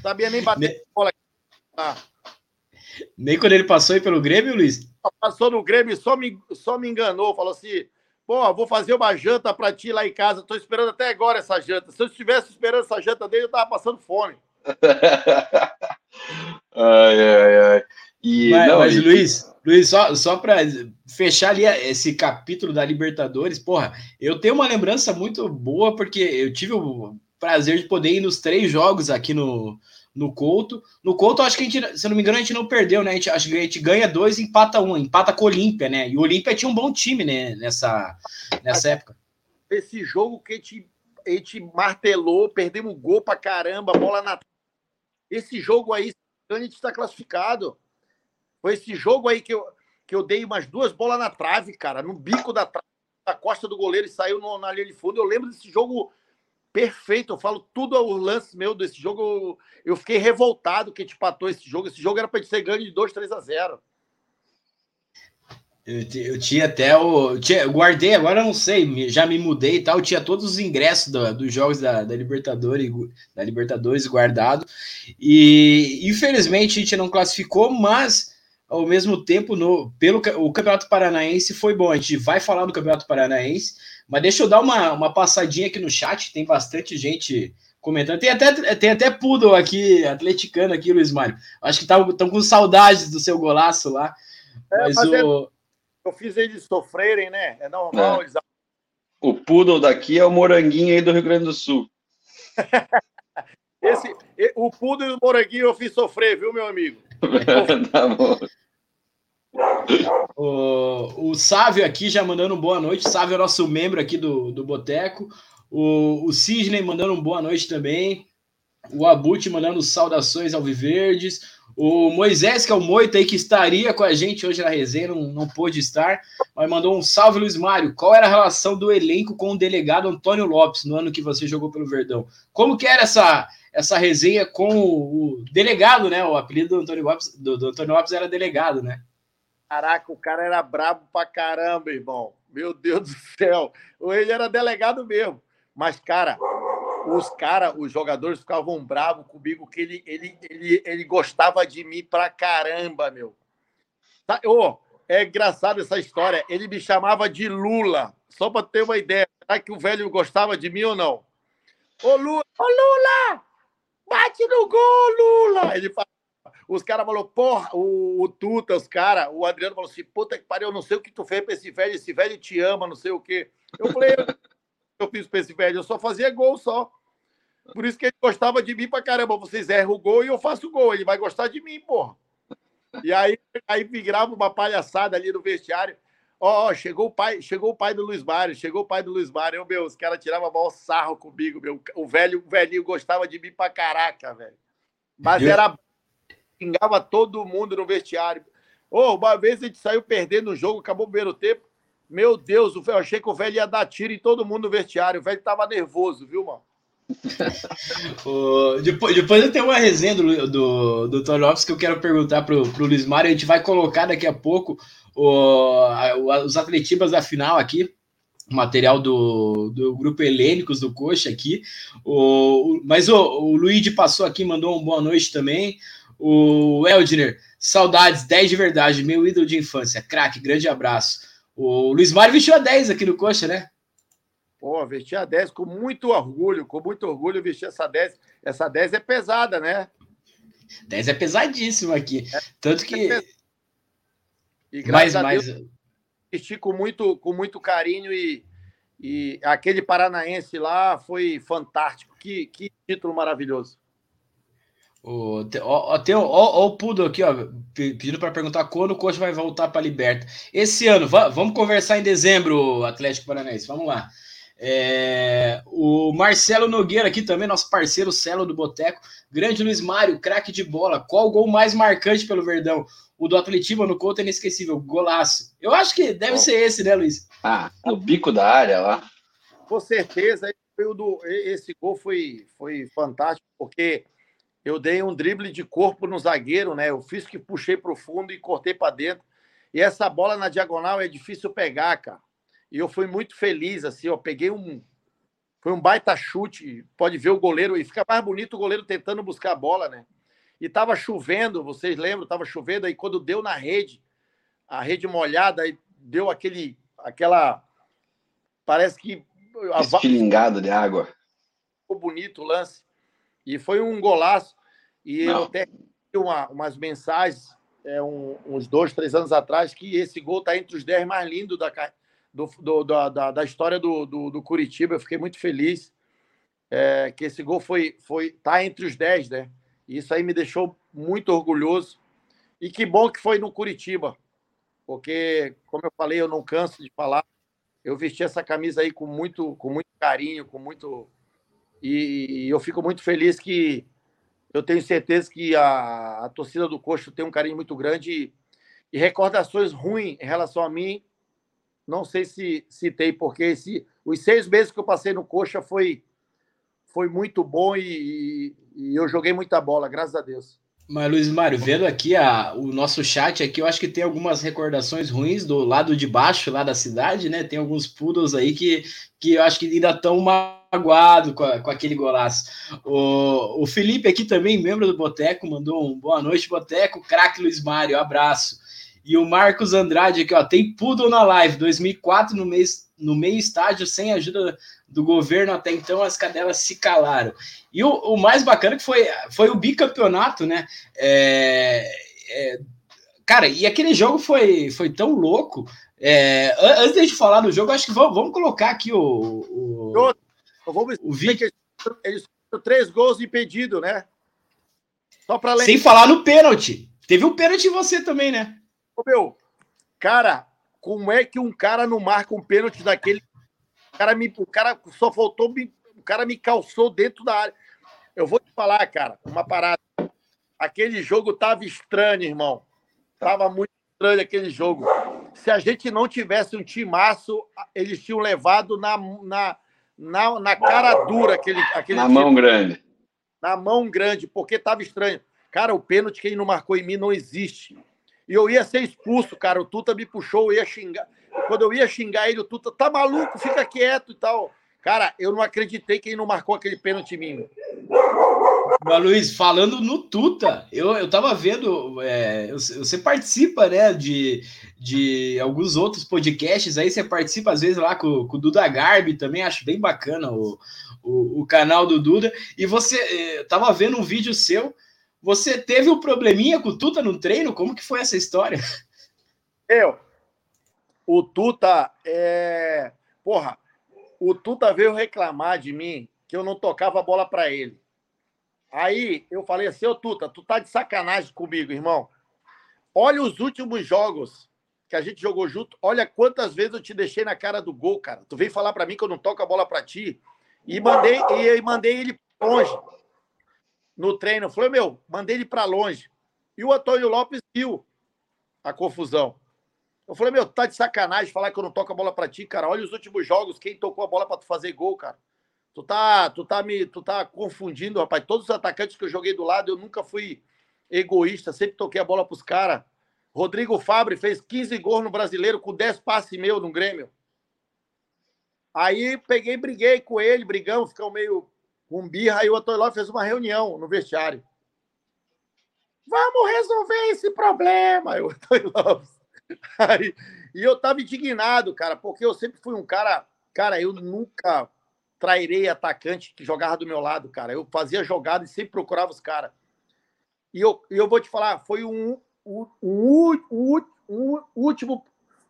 Sabia nem bater na bola. Ah. Nem quando ele passou aí pelo Grêmio, Luiz? Passou no Grêmio e só me, só me enganou. Falou assim: pô, vou fazer uma janta para ti lá em casa. Tô esperando até agora essa janta. Se eu estivesse esperando essa janta dele, eu tava passando fome. ai, ai, ai. E, mas, não, mas e... Luiz, Luiz, só, só para fechar ali esse capítulo da Libertadores, porra, eu tenho uma lembrança muito boa, porque eu tive o prazer de poder ir nos três jogos aqui no, no Couto. No Couto, acho que a gente, se não me engano, a gente não perdeu, né? A gente, acho que a gente ganha dois e empata um, empata com o Olímpia, né? E o Olímpia tinha um bom time, né? Nessa, nessa época. Esse jogo que a gente, a gente martelou, perdemos gol pra caramba, bola na. Esse jogo aí, gente está classificado. Foi esse jogo aí que eu, que eu dei umas duas bolas na trave, cara, no bico da trave, da costa do goleiro e saiu no, na linha de fundo. Eu lembro desse jogo perfeito. Eu falo tudo o lance meu desse jogo. Eu, eu fiquei revoltado que a gente patou esse jogo. Esse jogo era para gente ser ganho de 2, 3 a 0. Eu, eu, tinha até o. Tinha, eu guardei, agora eu não sei, já me mudei e tal. Eu tinha todos os ingressos do, dos jogos da, da, Libertadores, da Libertadores guardado. E infelizmente a gente não classificou, mas ao mesmo tempo, no, pelo o Campeonato Paranaense foi bom. A gente vai falar do Campeonato Paranaense, mas deixa eu dar uma, uma passadinha aqui no chat, tem bastante gente comentando. Tem até, tem até Poodle aqui, atleticano aqui, Luiz Mário. Acho que estão com saudades do seu golaço lá. É, mas, mas o... eu fiz eles sofrerem, né? É normal. É. Eles... O Poodle daqui é o moranguinho aí do Rio Grande do Sul. Esse, o Poodle e o moranguinho eu fiz sofrer, viu, meu amigo? tá bom. O, o Sávio aqui já mandando um boa noite. Sávio é nosso membro aqui do, do Boteco. O, o Sidney mandando um boa noite também. O Abut mandando saudações ao Viverdes. O Moisés, que é o Moita aí, que estaria com a gente hoje na resenha, não, não pôde estar, mas mandou um salve, Luiz Mário. Qual era a relação do elenco com o delegado Antônio Lopes no ano que você jogou pelo Verdão? Como que era essa, essa resenha com o delegado, né? O apelido do Antônio Lopes, do, do Antônio Lopes era delegado, né? Caraca, o cara era brabo pra caramba, irmão. Meu Deus do céu. Ele era delegado mesmo. Mas, cara, os cara, os jogadores ficavam bravos comigo, que ele, ele, ele, ele gostava de mim pra caramba, meu. Tá, oh, é engraçado essa história. Ele me chamava de Lula, só para ter uma ideia. Será que o velho gostava de mim ou não? Ô, Lula! Ô, Lula! Bate no gol, Lula! Ele os caras falaram, porra, o, o Tuta, os caras, o Adriano falou assim, puta que pariu, eu não sei o que tu fez pra esse velho, esse velho te ama, não sei o quê. Eu falei, eu fiz pra esse velho, eu só fazia gol só. Por isso que ele gostava de mim pra caramba. Vocês erram o gol e eu faço o gol. Ele vai gostar de mim, porra. E aí, aí migrava uma palhaçada ali no vestiário. Ó, oh, chegou o pai, chegou o pai do Luiz Mário, chegou o pai do Luiz Mário. Eu, meu, os caras tiravam mal sarro comigo, meu. O velho, o velhinho gostava de mim pra caraca, velho. Mas era xingava todo mundo no vestiário. Oh, uma vez a gente saiu perdendo o jogo, acabou o primeiro tempo. Meu Deus, eu achei que o velho ia dar tiro em todo mundo no vestiário. O velho tava nervoso, viu, mano? o, depois, depois eu tenho uma resenha do, do, do Tony Lopes que eu quero perguntar pro, pro Luiz Mário. A gente vai colocar daqui a pouco o, a, os atletistas da final aqui material do, do grupo Helênicos do Coxa aqui. O, mas o, o Luigi passou aqui, mandou uma boa noite também. O Eldner, saudades, 10 de verdade, meu ídolo de infância, craque, grande abraço. O Luiz Mário vestiu a 10 aqui no Coxa, né? Pô, vesti a 10 com muito orgulho, com muito orgulho vesti essa 10. Essa 10 é pesada, né? 10 é pesadíssima aqui. É, Tanto que. É e graças mas, a Deus, mas... vesti com muito, com muito carinho e, e aquele paranaense lá foi fantástico. Que, que título maravilhoso. O, ó, tem, ó, ó, o Pudo aqui, ó, pedindo para perguntar quando o Coxa vai voltar para a Liberta. Esse ano, vamos conversar em dezembro, Atlético Paranaense. Vamos lá. É, o Marcelo Nogueira aqui também, nosso parceiro Celo do Boteco. Grande Luiz Mário, craque de bola. Qual o gol mais marcante pelo Verdão? O do Atletiba no Couto é inesquecível, golaço. Eu acho que deve ser esse, né, Luiz? Ah, o bico da área lá. Com certeza, esse gol foi, foi fantástico, porque eu dei um drible de corpo no zagueiro, né? Eu fiz que puxei para o fundo e cortei para dentro. E essa bola na diagonal é difícil pegar, cara. E eu fui muito feliz, assim, eu peguei um. Foi um baita chute. Pode ver o goleiro, e fica mais bonito o goleiro tentando buscar a bola, né? E tava chovendo, vocês lembram? Tava chovendo, aí quando deu na rede, a rede molhada, aí deu aquele. aquela. Parece que. Estilingado de água. Ficou bonito o lance. E foi um golaço. E Não. eu até uma, umas mensagens, é, um, uns dois, três anos atrás, que esse gol está entre os dez mais lindos da, do, do, da, da história do, do, do, Curitiba. Eu fiquei muito feliz é, que esse gol foi foi tá entre os dez, né? Isso aí me deixou muito orgulhoso. E que bom que foi no Curitiba, porque, como eu falei, eu não canso de falar. Eu vesti essa camisa aí com muito, com muito carinho, com muito. E, eu fico muito feliz que eu tenho certeza que a, a torcida do Coxo tem um carinho muito grande e, e recordações ruins em relação a mim. Não sei se citei, porque esse, os seis meses que eu passei no Coxa foi, foi muito bom e, e eu joguei muita bola, graças a Deus. Mas, Luiz Mário, vendo aqui a, o nosso chat aqui, eu acho que tem algumas recordações ruins do lado de baixo, lá da cidade, né? Tem alguns poodles aí que, que eu acho que ainda estão magoados com, com aquele golaço. O, o Felipe aqui também, membro do Boteco, mandou um boa noite, Boteco, craque Luiz Mário, abraço. E o Marcos Andrade aqui, ó, tem poodle na live, 2004 no mês no meio estádio, sem ajuda do governo, até então as cadelas se calaram. E o, o mais bacana que foi, foi o bicampeonato, né? É, é, cara, e aquele jogo foi, foi tão louco. É, antes de falar do jogo, acho que vamos, vamos colocar aqui o. o, Eu vou o vídeo. Eles três gols impedidos, né? Só para Sem falar no pênalti. Teve um pênalti em você também, né? Ô, meu, cara, como é que um cara não marca um pênalti daquele? O cara, me, o cara só faltou, me, o cara me calçou dentro da área. Eu vou te falar, cara, uma parada. Aquele jogo tava estranho, irmão. Tava muito estranho aquele jogo. Se a gente não tivesse um timaço, eles tinham levado na, na, na, na cara dura aquele, aquele Na time. mão grande. Na mão grande, porque tava estranho. Cara, o pênalti que ele não marcou em mim não existe. E eu ia ser expulso, cara. O Tuta me puxou, eu ia xingar. Quando eu ia xingar ele, o Tuta, tá maluco, fica quieto e tal. Cara, eu não acreditei que ele não marcou aquele pênalti em mim. Mas, Luiz, falando no Tuta, eu, eu tava vendo, é, você participa, né, de, de alguns outros podcasts aí, você participa às vezes lá com, com o Duda Garbi também, acho bem bacana o, o, o canal do Duda, e você é, tava vendo um vídeo seu você teve um probleminha com o Tuta no treino? Como que foi essa história? Eu. O Tuta é. Porra, o Tuta veio reclamar de mim que eu não tocava a bola para ele. Aí eu falei assim: Ô Tuta, tu tá de sacanagem comigo, irmão. Olha os últimos jogos que a gente jogou junto. Olha quantas vezes eu te deixei na cara do gol, cara. Tu veio falar para mim que eu não toco a bola para ti. E mandei, e mandei ele longe no treino. Falei, meu, mandei ele para longe. E o Antônio Lopes viu a confusão. Eu falei, meu, tá de sacanagem falar que eu não toco a bola para ti, cara. Olha os últimos jogos, quem tocou a bola para tu fazer gol, cara. Tu tá, tu tá me, tu tá confundindo, rapaz. Todos os atacantes que eu joguei do lado, eu nunca fui egoísta, sempre toquei a bola pros caras. Rodrigo Fabre fez 15 gols no Brasileiro com 10 passes meu no Grêmio. Aí peguei, briguei com ele, brigamos, ficamos meio com birra, aí o Lopes fez uma reunião no vestiário. Vamos resolver esse problema, Lopes. Aí, e eu tava indignado, cara, porque eu sempre fui um cara. Cara, eu nunca trairei atacante que jogava do meu lado, cara. Eu fazia jogada e sempre procurava os caras. E eu, eu vou te falar, foi um, um, um, um, um último.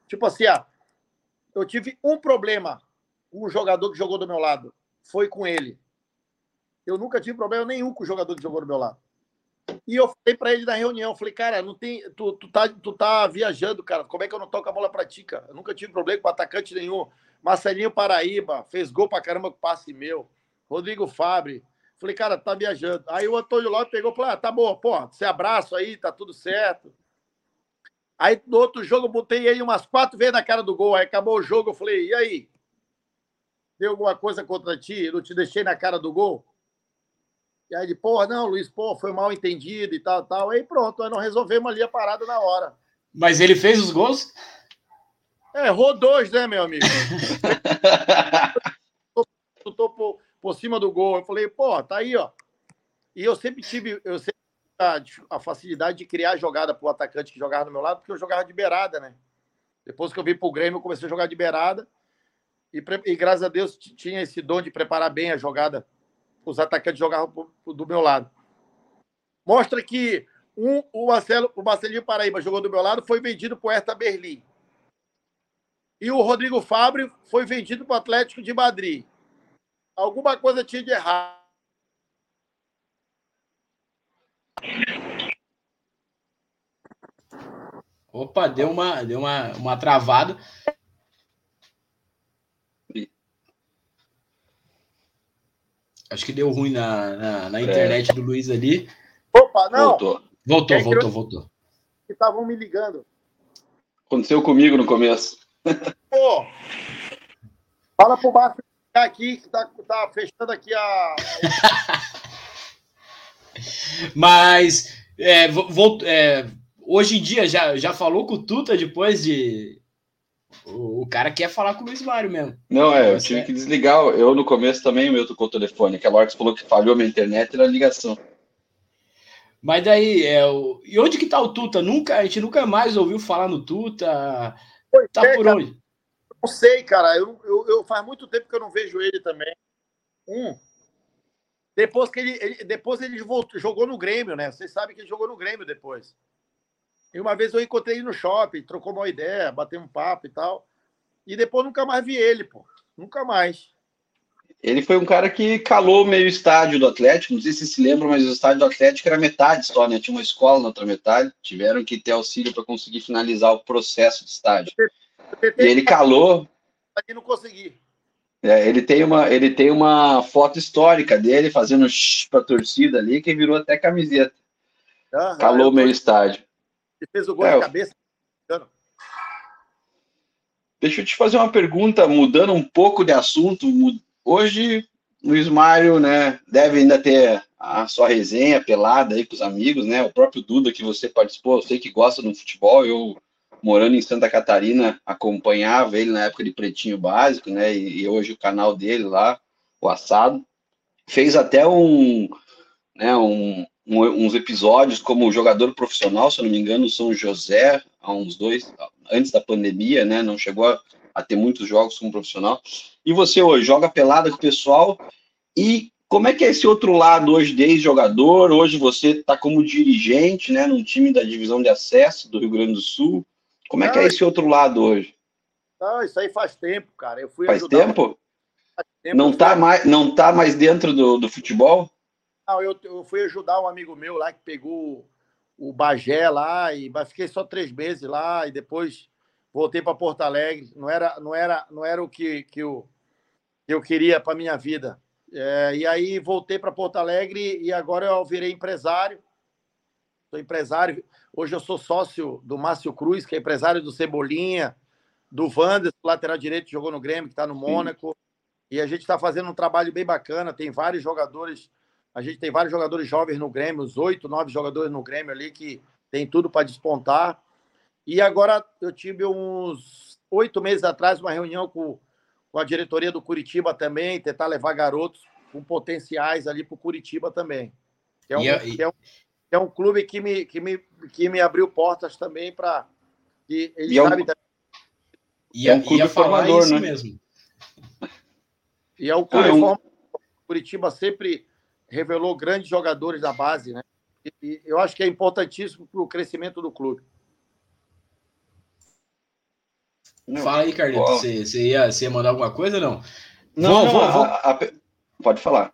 Tipo assim, ó, eu tive um problema um jogador que jogou do meu lado. Foi com ele. Eu nunca tive problema nenhum com o jogador que jogou do meu lado. E eu falei para ele na reunião, falei, cara, não tem, tu, tu, tá, tu tá viajando, cara. Como é que eu não toco a bola pra ti, cara? Eu nunca tive problema com atacante nenhum. Marcelinho Paraíba, fez gol pra caramba com passe meu. Rodrigo Fabre. Falei, cara, tá viajando. Aí o Antônio Lopes pegou e falou: ah, tá bom, pô, você abraço aí, tá tudo certo. Aí no outro jogo eu botei ele umas quatro vezes na cara do gol. Aí acabou o jogo, eu falei, e aí? Deu alguma coisa contra ti? Não te deixei na cara do gol? E aí ele, pô, não, Luiz, pô, foi mal entendido e tal, tal. Aí pronto, aí não resolvemos ali a parada na hora. Mas ele fez os gols? É, errou dois, né, meu amigo? tô por, por cima do gol. Eu falei, pô, tá aí, ó. E eu sempre tive, eu sempre a, a facilidade de criar jogada pro atacante que jogava do meu lado, porque eu jogava de beirada, né? Depois que eu vim pro Grêmio, eu comecei a jogar de beirada. E, e graças a Deus tinha esse dom de preparar bem a jogada os atacantes jogavam do meu lado. Mostra que um, o, Marcelo, o Marcelinho Paraíba jogou do meu lado, foi vendido para o Hertha Berlim. E o Rodrigo Fabre foi vendido para o Atlético de Madrid. Alguma coisa tinha de errado. Opa, deu uma, deu uma, uma travada. Acho que deu ruim na, na, na internet é. do Luiz ali. Opa, não! Voltou, voltou, voltou, voltou. Estavam me ligando. Aconteceu comigo no começo. Pô, fala pro Márcio aqui, que tá, tá fechando aqui a. Mas é, vou, é, hoje em dia já, já falou com o Tuta depois de. O, o cara quer falar com o Luiz Mário mesmo. Não, é, eu tive que desligar. Eu no começo também o meu tocou o telefone. Aquela hora que você falou que falhou a minha internet era a ligação. Mas daí, é, o... e onde que tá o Tuta? Nunca, a gente nunca mais ouviu falar no Tuta. Pois tá é, por cara. onde? Não sei, cara. Eu, eu, eu, faz muito tempo que eu não vejo ele também. Um. Depois que ele, ele depois ele voltou, jogou no Grêmio, né? Vocês sabem que ele jogou no Grêmio depois. E uma vez eu encontrei ele no shopping, trocou uma ideia, bateu um papo e tal. E depois nunca mais vi ele, pô. Nunca mais. Ele foi um cara que calou meio estádio do Atlético. Não sei se vocês se lembram, mas o estádio do Atlético era metade só, né? Tinha uma escola na outra metade. Tiveram que ter auxílio para conseguir finalizar o processo de estádio. E ele calou. E não consegui. É, ele, tem uma, ele tem uma foto histórica dele fazendo para a torcida ali, que virou até camiseta. Uhum, calou meio estádio. Ele fez o gol é, de cabeça. Deixa eu te fazer uma pergunta, mudando um pouco de assunto. Hoje, Luiz Mário, né, deve ainda ter a sua resenha pelada aí com os amigos, né? O próprio Duda que você participou, eu sei que gosta do futebol, eu morando em Santa Catarina acompanhava ele na época de Pretinho Básico, né? E, e hoje o canal dele lá, o Assado, fez até um, né, um, um, uns episódios como jogador profissional, se eu não me engano, São José, há uns dois, antes da pandemia, né? Não chegou a, a ter muitos jogos como profissional. E você hoje joga pelada com o pessoal e como é que é esse outro lado hoje, desde jogador? Hoje você está como dirigente, né, num time da divisão de acesso do Rio Grande do Sul. Como é que é esse outro lado hoje? Não, isso aí faz tempo, cara. Eu fui faz tempo? Faz tempo? Não está mais, não tá mais dentro do, do futebol? Não, eu, eu fui ajudar um amigo meu lá que pegou o Bagé lá e fiquei só três meses lá e depois voltei para Porto Alegre. Não era, não era, não era o que, que, eu, eu queria para minha vida. É, e aí voltei para Porto Alegre e agora eu virei empresário. Sou empresário. Hoje eu sou sócio do Márcio Cruz, que é empresário do Cebolinha, do Wanderson, lateral direito, que jogou no Grêmio, que está no Mônaco. Sim. E a gente está fazendo um trabalho bem bacana. Tem vários jogadores a gente tem vários jogadores jovens no Grêmio, os oito, nove jogadores no Grêmio ali que tem tudo para despontar. E agora eu tive uns oito meses atrás uma reunião com, com a diretoria do Curitiba também, tentar levar garotos com potenciais ali para o Curitiba também. Que é, um, e, que, é um, é um clube que me, que me, que me abriu portas também para. que Eles é sabem e é um clube formador, né? mesmo. E é um clube ah, é um... formador. Curitiba sempre revelou grandes jogadores da base, né? E, eu acho que é importantíssimo para o crescimento do clube. Fala aí, Carlito. Você, você, ia, você ia mandar alguma coisa ou não? Não, vou, não vou, a, a, pode falar.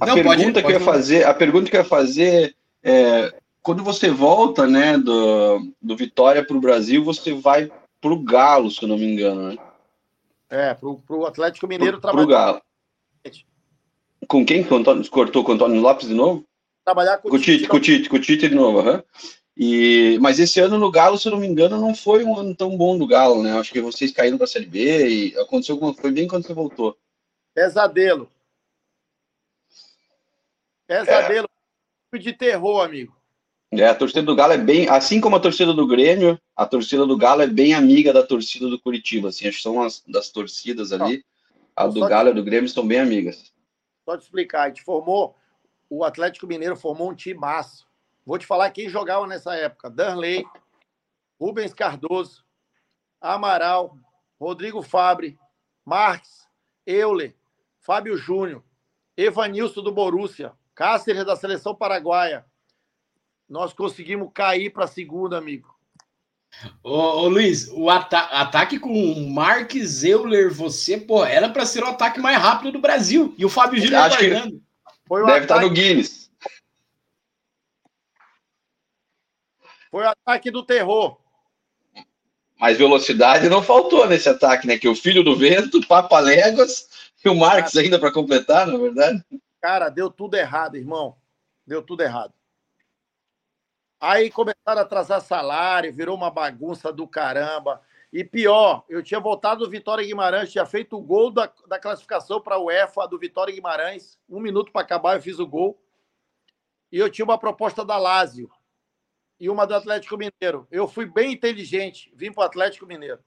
A não, pergunta pode, que pode eu ia fazer, a pergunta que eu ia fazer é quando você volta, né, do, do Vitória para o Brasil, você vai para o Galo, se eu não me engano, né? É, para o Atlético Mineiro trabalhar. Para o Galo. Com quem? Com Antônio, cortou com o Antônio Lopes de novo? Trabalhar com, com o Tite. Com o Tite, com o Tite de novo, uhum. E, mas esse ano no Galo, se eu não me engano, não foi um ano tão bom do Galo, né? Acho que vocês caíram para a Série B e aconteceu alguma coisa bem quando você voltou. Pesadelo. Pesadelo. É. De terror, amigo. É, a torcida do Galo é bem, assim como a torcida do Grêmio, a torcida do Galo é bem amiga da torcida do Curitiba, assim, acho que são as das torcidas ali, a do Galo e a do Grêmio estão bem amigas. Só te explicar, a gente formou, o Atlético Mineiro formou um time massa. Vou te falar quem jogava nessa época: Danley, Rubens Cardoso, Amaral, Rodrigo Fabre, Marques, Euler, Fábio Júnior, Evanilson do Borussia, Cáceres da seleção paraguaia. Nós conseguimos cair para a segunda, amigo. Ô, ô, Luiz, o ata ataque com o Marques Euler, você, pô, era para ser o ataque mais rápido do Brasil. E o Fábio acho que Deve estar tá no Guinness. Foi o ataque do terror. Mas velocidade não faltou nesse ataque, né? Que o filho do vento, Papa Léguas e o Marques ainda para completar, na verdade. Cara, deu tudo errado, irmão. Deu tudo errado. Aí começaram a atrasar salário, virou uma bagunça do caramba. E pior, eu tinha voltado do Vitória Guimarães, tinha feito o gol da, da classificação para a UEFA do Vitória Guimarães. Um minuto para acabar, eu fiz o gol. E eu tinha uma proposta da Lazio e uma do Atlético Mineiro. Eu fui bem inteligente, vim para o Atlético Mineiro.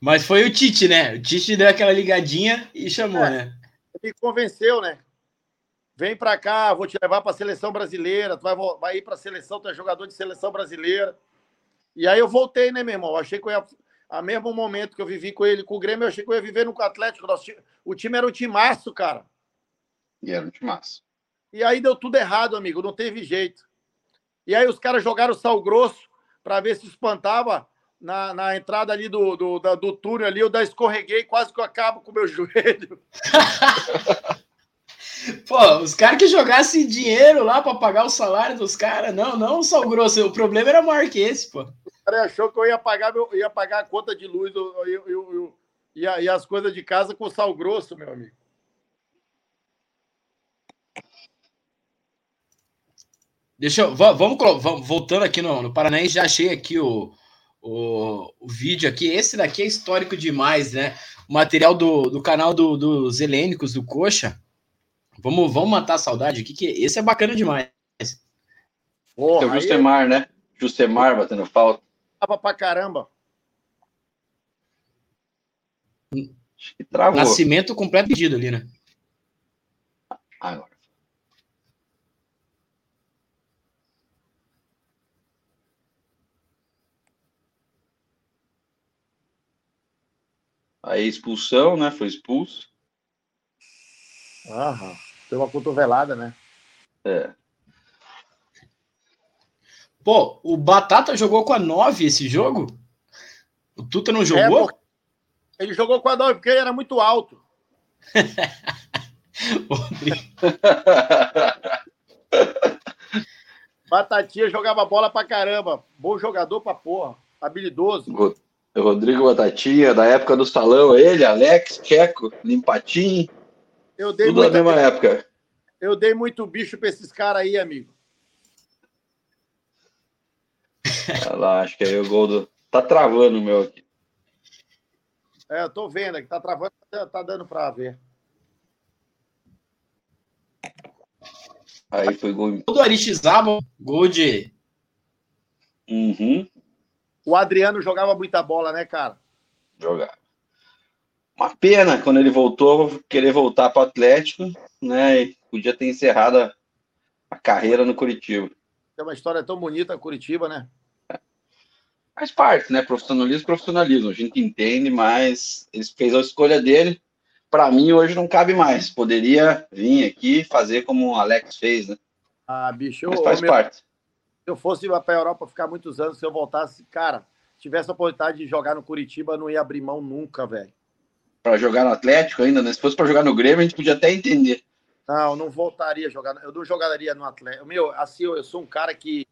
Mas foi o Tite, né? O Tite deu aquela ligadinha e chamou, é, né? Me convenceu, né? Vem para cá, vou te levar para a seleção brasileira. Tu vai, vai ir para a seleção, tu é jogador de seleção brasileira. E aí eu voltei, né, meu irmão? Achei que eu ia. A mesmo momento que eu vivi com ele, com o Grêmio, eu achei que eu ia viver no Atlético. O time era um timaço, cara. E era um timaço. E aí deu tudo errado, amigo. Não teve jeito. E aí os caras jogaram sal grosso para ver se espantava na, na entrada ali do, do, do, do túnel ali. Eu da escorreguei, quase que eu acabo com o meu joelho. Pô, os caras que jogassem dinheiro lá para pagar o salário dos caras, não, não o sal grosso. O problema era maior que esse, pô. O cara achou que eu ia pagar, meu, ia pagar a conta de luz eu, eu, eu, e, e as coisas de casa com sal grosso, meu amigo. Deixa eu. Vamos, vamos voltando aqui no, no Paranaense, já achei aqui o, o, o, vídeo aqui. Esse daqui é histórico demais, né? O material do, do canal do, dos helênicos do Coxa. Vamos, vamos matar a saudade aqui, que esse é bacana demais. Porra, é o Justemar, aí... né? Justemar batendo falta. Tava pra caramba. Travou. Nascimento completo pedido ali, né? Agora. Aí expulsão, né? Foi expulso. Aham. Deu uma cotovelada, né? É. Pô, o Batata jogou com a 9 esse jogo? O Tuta não jogou? É, ele jogou com a 9 porque ele era muito alto. Batatinha jogava bola pra caramba. Bom jogador pra porra. Habilidoso. Rodrigo Batatinha, da época do salão, ele, Alex, Checo, Limpatim. Eu dei tudo na mesma época. Eu dei muito bicho pra esses caras aí, amigo. Olha lá, acho que aí o gol do. Tá travando o meu aqui. É, eu tô vendo aqui, tá travando, tá dando pra ver. Aí foi gol. Gol do gol de. Uhum. O Adriano jogava muita bola, né, cara? Jogava. Uma pena quando ele voltou, querer voltar para o Atlético, né? E podia ter encerrado a, a carreira no Curitiba. É uma história tão bonita, Curitiba, né? Faz parte, né? Profissionalismo, profissionalismo. A gente entende, mas ele fez a escolha dele. Para mim, hoje não cabe mais. Poderia vir aqui fazer como o Alex fez, né? Ah, bicho, mas faz parte eu fosse para a Europa ficar muitos anos, se eu voltasse, cara, tivesse a oportunidade de jogar no Curitiba, não ia abrir mão nunca, velho. Para jogar no Atlético ainda, né? Se fosse para jogar no Grêmio, a gente podia até entender. Não, não voltaria a jogar. Eu não jogaria no Atlético. Meu, assim, eu, eu sou um cara que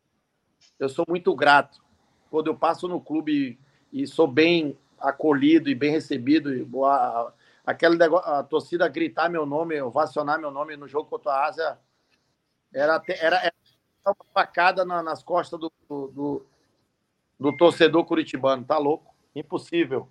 eu sou muito grato. Quando eu passo no clube e sou bem acolhido e bem recebido, a, aquele negócio, a torcida gritar meu nome, ovacionar meu nome no jogo contra a Ásia, era, era, era uma facada na, nas costas do, do, do, torcedor curitibano. Tá louco? Impossível.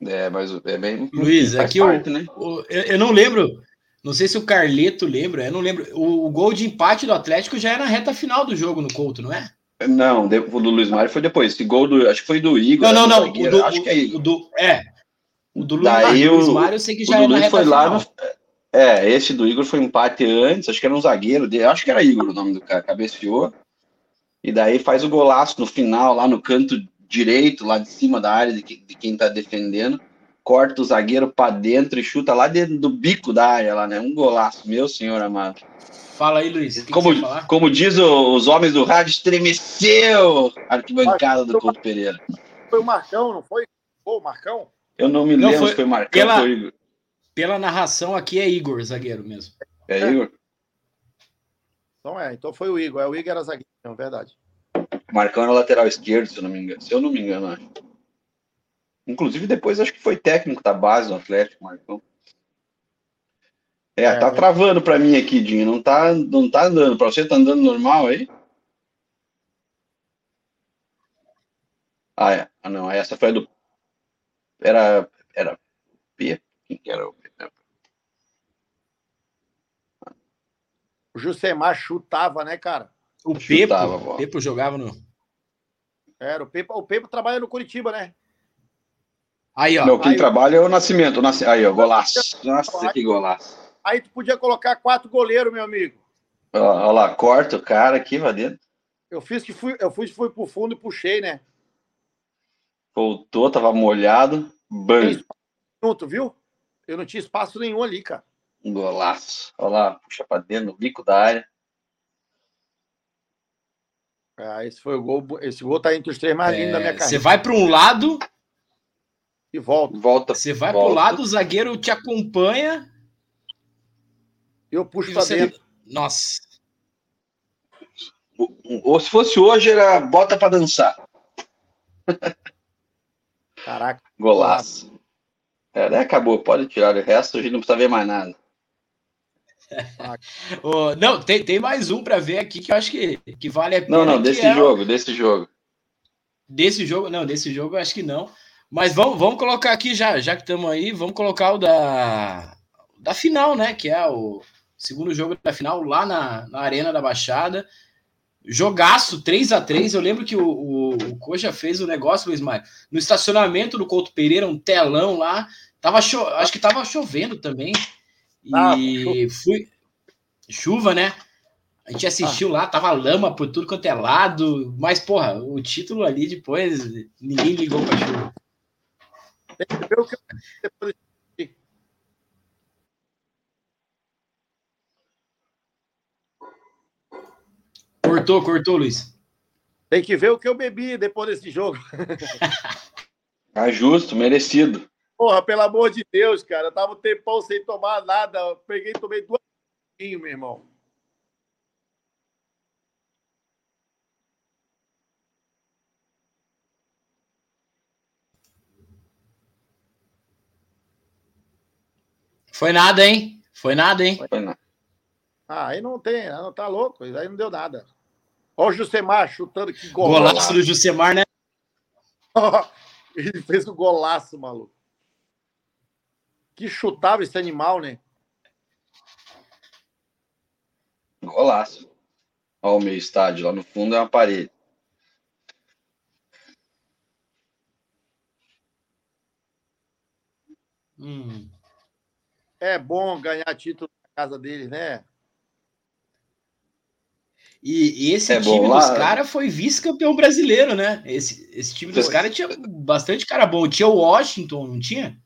É, mas é bem. Luiz, aqui parte, né? o, eu, eu, não lembro. Não sei se o Carleto lembra, eu não lembro. O, o, gol de empate do Atlético já é na reta final do jogo no Couto, não é? Não, o do Luiz Mário foi depois. Esse gol do. Acho que foi do Igor. Não, não, não. O do, acho que é Igor. O do, é. O do Luiz, Daí, Luiz Mário eu sei que já é na reta foi final. Lá no, é, esse do Igor foi empate antes, acho que era um zagueiro dele, acho que era Igor o nome do cara, cabeceou. E daí faz o golaço no final, lá no canto direito, lá de cima da área de, de quem tá defendendo. Corta o zagueiro para dentro e chuta lá dentro do bico da área, lá, né? Um golaço, meu senhor amado. Fala aí, Luiz. Como, como diz o, os homens do rádio, estremeceu a arquibancada do Couto Pereira. Foi o Marcão, não foi? Foi o Marcão? Eu não me não, lembro foi, se foi Marcão pela, ou Igor. Pela narração aqui é Igor, zagueiro mesmo. É Igor? Então é, então foi o Igor. É, o Igor era zagueiro, é verdade. Marcão era lateral esquerdo, se eu não me engano. Se eu não me engano, acho. Inclusive, depois acho que foi técnico da base do Atlético, Marcão. É, é tá é. travando para mim aqui, Dinho. Não tá, não tá andando. Para você tá andando normal aí? Ah, é. Ah, não. Essa foi a do. Era. Era. P. Quem era o O Jusemar chutava, né, cara? O Pepo, o Pepo jogava no. Era, o Pepo, o Pepo trabalha no Curitiba, né? Aí, ó. Não, quem aí, trabalha é o Nascimento. Nasc... Aí, ó, golaço. Nossa, que golaço. Aí tu podia colocar quatro goleiros, meu amigo. Olha lá, corta o cara aqui, vai dentro. Eu fiz que fui, eu fui, fui pro fundo e puxei, né? Voltou, tava molhado. Bam. Junto, viu? Eu não tinha espaço nenhum ali, cara. Um golaço. Olha lá, puxa pra dentro, no bico da área. Ah, esse foi o gol. Esse gol tá entre os três mais é, lindos da minha carreira. Você vai para um lado e volta. Volta. Você vai para o lado, o zagueiro te acompanha. Eu puxo para dentro. Nossa. Ou se fosse hoje, era bota para dançar. Caraca. Golaço. É, né? acabou, pode tirar o resto, a gente não precisa ver mais nada. Oh, não, tem, tem mais um para ver aqui que eu acho que, que vale a pena. Não, não, desse é jogo, desse jogo. Desse jogo, não, desse jogo eu acho que não. Mas vamos, vamos colocar aqui já, já que estamos aí, vamos colocar o da, da final, né? Que é o segundo jogo da final lá na, na Arena da Baixada. Jogaço 3 a 3 Eu lembro que o, o, o Coxa fez o negócio, Luiz Maio, no estacionamento do Couto Pereira, um telão lá. Tava cho... Acho que tava chovendo também. E ah, fui. Chuva, né? A gente assistiu ah. lá, tava lama por tudo quanto é lado. Mas, porra, o título ali depois, ninguém ligou pra chuva. Tem que ver o que depois Cortou, cortou, Luiz. Tem que ver o que eu bebi depois desse jogo. Tá justo, merecido. Porra, pelo amor de Deus, cara. Eu tava um tempão sem tomar nada. Eu peguei e tomei duas meu irmão. Foi nada, hein? Foi nada, hein? Foi nada. Ah, aí não tem, não tá louco, aí não deu nada. Olha o Jusemar chutando que gol. Golaço do Jusemar, né? Ele fez o um golaço, maluco. Que chutava esse animal, né? Golaço. Olha o meu estádio lá no fundo é uma parede. Hum. É bom ganhar título na casa dele, né? E, e esse é time dos caras foi vice-campeão brasileiro, né? Esse, esse time dos caras tinha bastante cara bom. Tinha o Washington, não tinha?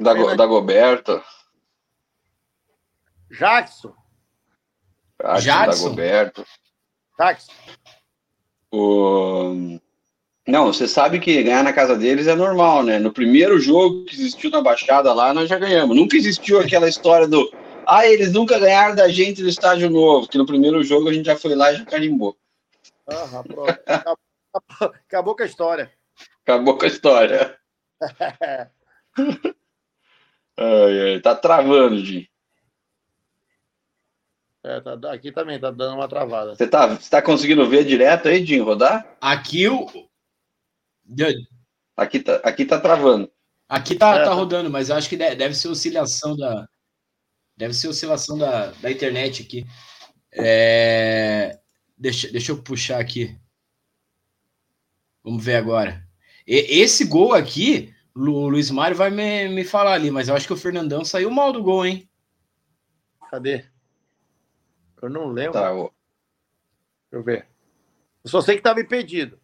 Da, da Goberto. Jackson. Jackson. Jackson. Da Goberto. Jackson. O... Não, você sabe que ganhar na casa deles é normal, né? No primeiro jogo que existiu na Baixada lá, nós já ganhamos. Nunca existiu aquela história do. Ah, eles nunca ganharam da gente no estádio novo, que no primeiro jogo a gente já foi lá e já carimbou. Ah, pronto. Acabou, acabou com a história. Acabou com a história. ai, ai, tá travando, Di. É, tá, aqui também tá dando uma travada. Você tá, você tá conseguindo ver direto aí, Dinho, rodar? Aqui o, Aqui tá, aqui tá travando. Aqui tá, é. tá rodando, mas eu acho que deve ser oscilação da. Deve ser oscilação da, da internet aqui. É, deixa, deixa eu puxar aqui. Vamos ver agora. E, esse gol aqui, o Luiz Mário vai me, me falar ali, mas eu acho que o Fernandão saiu mal do gol, hein? Cadê? Eu não lembro. Tá, Deixa eu ver. Eu só sei que estava impedido.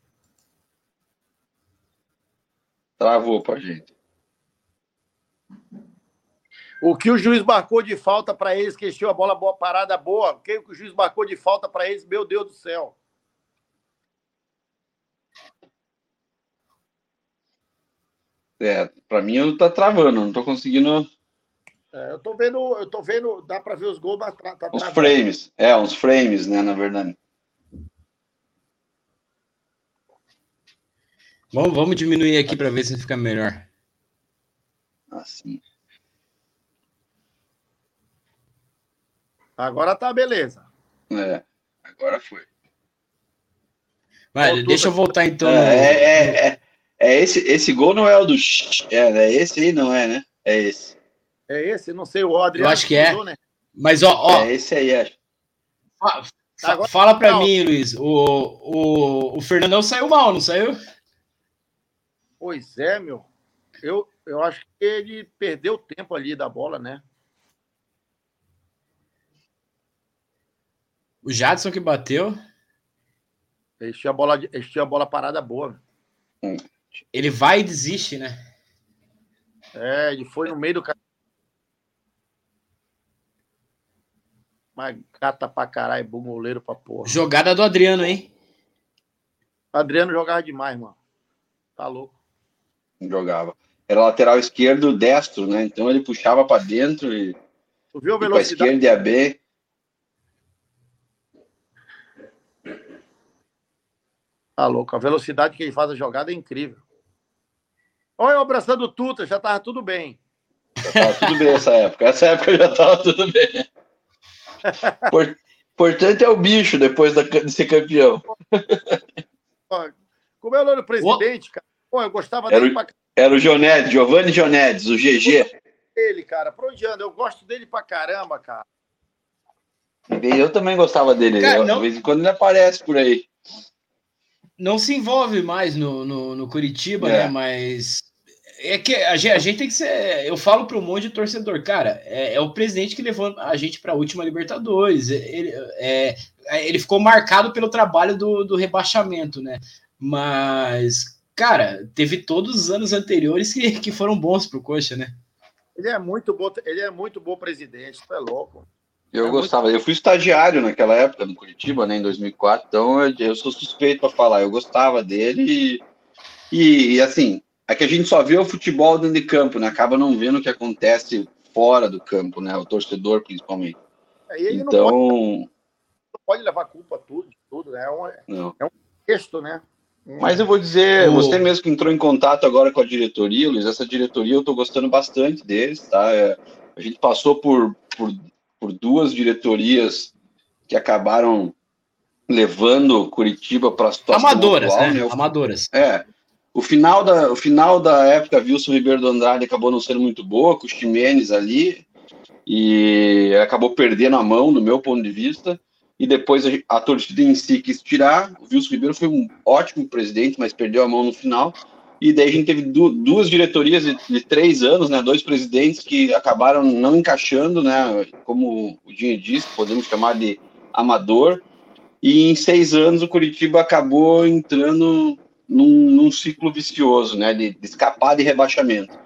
Travou pra gente. O que o juiz marcou de falta para eles, que a bola boa parada boa. O que o juiz marcou de falta para eles, meu Deus do céu. É, para mim eu tá travando, não tô conseguindo. É, eu tô vendo, eu tô vendo, dá para ver os gols, mas tá, tá Os frames, é, uns frames, né, na verdade. Vamos, vamos diminuir aqui para ver se fica melhor. Assim. Agora tá beleza. É, agora foi. Vai, deixa eu voltar então. É, é, é, é, esse, esse gol não é o do. É, é esse aí, não é, né? É esse. É esse, não sei, o Adriano. Eu acho que é. né? Mas, ó, ó. É esse aí, acho. Fa fala para mim, Luiz. O, o, o Fernandão saiu mal, não saiu? Pois é, meu. Eu, eu acho que ele perdeu tempo ali da bola, né? O Jadson que bateu. Ele tinha a bola, ele tinha bola parada boa. Ele vai e desiste, né? É, ele foi no meio do Mas gata pra caralho, bom goleiro pra porra. Jogada do Adriano, hein? Adriano jogava demais, mano. Tá louco. Jogava. Era lateral esquerdo, destro, né? Então ele puxava pra dentro e. Tu viu a velocidade? E a esquerda e a B. Tá louco. A velocidade que ele faz a jogada é incrível. Olha o abraçando o Tuta, já tava tudo bem. Já tava tudo bem essa época. Essa época já tava tudo bem. Por, importante é o bicho depois de ser campeão. Como é o nome do presidente, cara? Pô, eu gostava era dele o, pra... Era o Jonedes, Giovanni Jonedes, o GG. Ele, cara, pra onde anda? Eu gosto dele pra caramba, cara. Eu também gostava dele. Cara, eu, não... De vez em quando ele aparece por aí. Não se envolve mais no, no, no Curitiba, é. né? Mas é que a gente, a gente, tem que ser. Eu falo para um monte de torcedor, cara, é, é, o presidente que levou a gente para a última Libertadores. Ele, é, ele ficou marcado pelo trabalho do, do rebaixamento, né? Mas, cara, teve todos os anos anteriores que, que foram bons pro Coxa, né? Ele é muito bom, ele é muito bom presidente, tu é louco. Eu é gostava, muito... eu fui estagiário naquela época no Curitiba, né, em 2004, então eu, eu sou suspeito para falar, eu gostava dele e, e, assim, é que a gente só vê o futebol dentro de campo, né? Acaba não vendo o que acontece fora do campo, né? O torcedor, principalmente. É, então. Não pode, não pode, levar culpa tudo, tudo, né? É um, não. é um texto, né? Mas eu vou dizer, você mesmo que entrou em contato agora com a diretoria, Luiz, essa diretoria eu estou gostando bastante deles, tá? É, a gente passou por, por, por duas diretorias que acabaram levando Curitiba para a situação Amadoras, atual, né? né? Amadoras. É, o final da, o final da época, Wilson Ribeiro do Andrade acabou não sendo muito boa, com o Ximenes ali, e acabou perdendo a mão, do meu ponto de vista. E depois a, a torcida em si quis tirar. O Wilson Ribeiro foi um ótimo presidente, mas perdeu a mão no final. E daí a gente teve du duas diretorias de, de, três anos, né? Dois presidentes que acabaram não encaixando, né? Como o Dinho disse, podemos chamar de amador. E em seis anos o Curitiba acabou entrando num, num ciclo vicioso, né, de, de escapar de rebaixamento.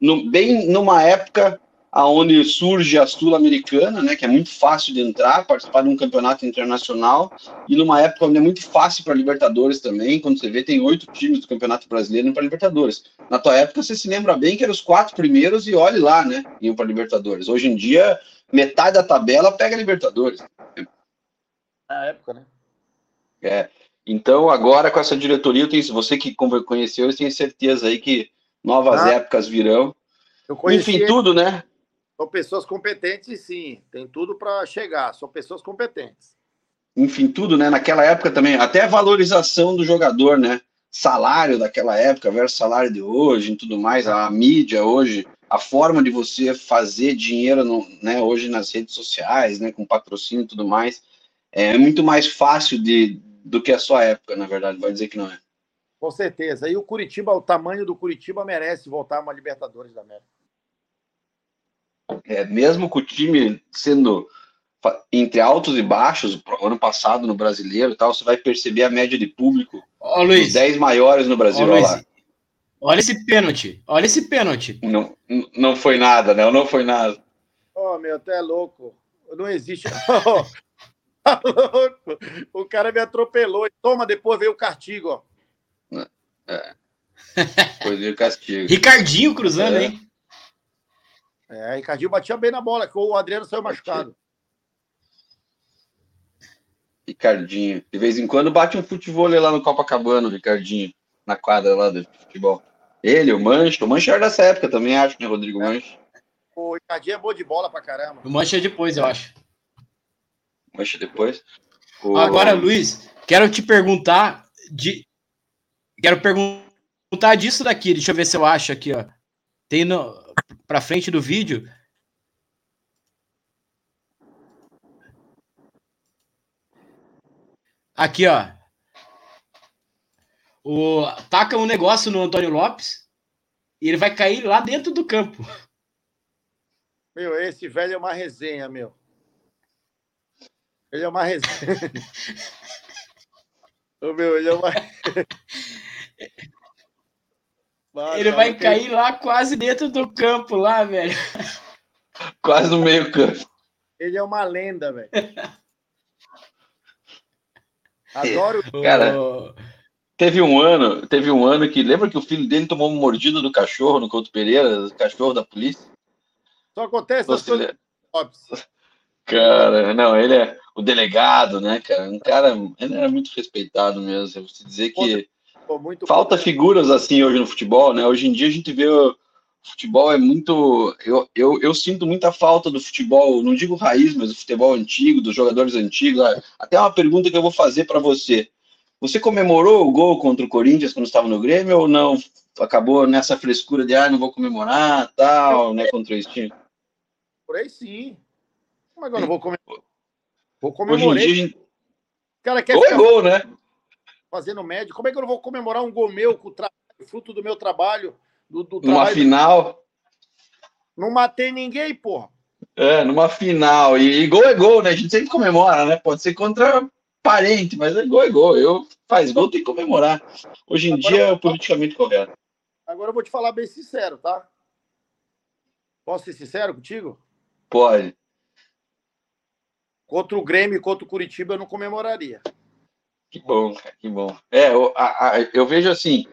No, bem numa época aonde surge a Sul-Americana, né, que é muito fácil de entrar, participar de um campeonato internacional, e numa época onde é muito fácil para Libertadores também, quando você vê, tem oito times do Campeonato Brasileiro para Libertadores. Na tua época, você se lembra bem que eram os quatro primeiros e olhe lá, né, iam para Libertadores. Hoje em dia, metade da tabela pega Libertadores. Na época, né? É. Então, agora com essa diretoria, eu tenho, você que conheceu, eu tenho certeza aí que novas ah, épocas virão. Enfim, tudo, né? São pessoas competentes, sim. Tem tudo para chegar. São pessoas competentes. Enfim, tudo, né? Naquela época também, até a valorização do jogador, né? Salário daquela época versus salário de hoje e tudo mais, a mídia hoje, a forma de você fazer dinheiro, no, né? Hoje nas redes sociais, né? Com patrocínio e tudo mais, é muito mais fácil de do que a sua época, na verdade, vai dizer que não é. Com certeza. E o Curitiba, o tamanho do Curitiba merece voltar a uma Libertadores da América. É, mesmo com o time sendo entre altos e baixos, ano passado no brasileiro e tal, você vai perceber a média de público Ó, Luiz, dos 10 maiores no Brasil. Ó, Luiz, olha esse pênalti, olha esse pênalti. Não, não foi nada, né? Não foi nada. Oh, meu, até é louco. Não existe. Tá louco? O cara me atropelou. Toma, depois veio o castigo, ó. É. Depois veio o castigo. Ricardinho cruzando, é. hein? É, Ricardinho batia bem na bola, que o Adriano saiu machucado. Ricardinho. De vez em quando bate um futebol lá no Copacabana, o Ricardinho, na quadra lá do futebol. Ele, o Mancha. O Mancha era dessa época também, acho, né, Rodrigo Mancha? O Ricardinho é bom de bola pra caramba. O Mancha é depois, eu acho. Mancha depois. O... Agora, Luiz, quero te perguntar de. Quero perguntar disso daqui. Deixa eu ver se eu acho aqui, ó. Tem no... pra frente do vídeo. Aqui, ó. O, taca um negócio no Antônio Lopes e ele vai cair lá dentro do campo. Meu, esse velho é uma resenha, meu. Ele é uma resenha. Ô, meu, ele é uma. Mano, ele vai cair lá quase dentro do campo, lá, velho. Quase no meio campo. Ele é uma lenda, velho. Adoro. Cara, teve um ano, teve um ano que lembra que o filho dele tomou uma mordida do cachorro no Couto Pereira, cachorro da polícia. Só acontece Você coisas... Cara, não, ele é o delegado, né, cara? Um cara, ele era muito respeitado mesmo. Eu vou dizer que Pô, falta figuras assim hoje no futebol, né? Hoje em dia a gente vê o futebol é muito. Eu, eu, eu sinto muita falta do futebol, não digo raiz, mas do futebol antigo, dos jogadores antigos. Ah, até uma pergunta que eu vou fazer para você. Você comemorou o gol contra o Corinthians quando estava no Grêmio ou não? Acabou nessa frescura de ah, não vou comemorar, tal, né, contra esse time? Por aí sim. Mas agora não vou comemorar. Vou comemorar. Hoje em dia, cara quer gol é gol, né? Fazendo médio. Como é que eu não vou comemorar um gol meu com o trabalho, fruto do meu trabalho? Do, do numa trabalho final. Do... Não matei ninguém, porra. É, numa final. E, e, gol é gol, né? A gente sempre comemora, né? Pode ser contra parente, mas é gol é gol. Eu faz gol, tem que comemorar. Hoje em agora, dia é politicamente correto. Agora eu vou te falar bem sincero, tá? Posso ser sincero contigo? Pode. Contra o Grêmio e contra o Curitiba eu não comemoraria. Que bom, cara, que bom. É, eu, a, a, eu vejo assim,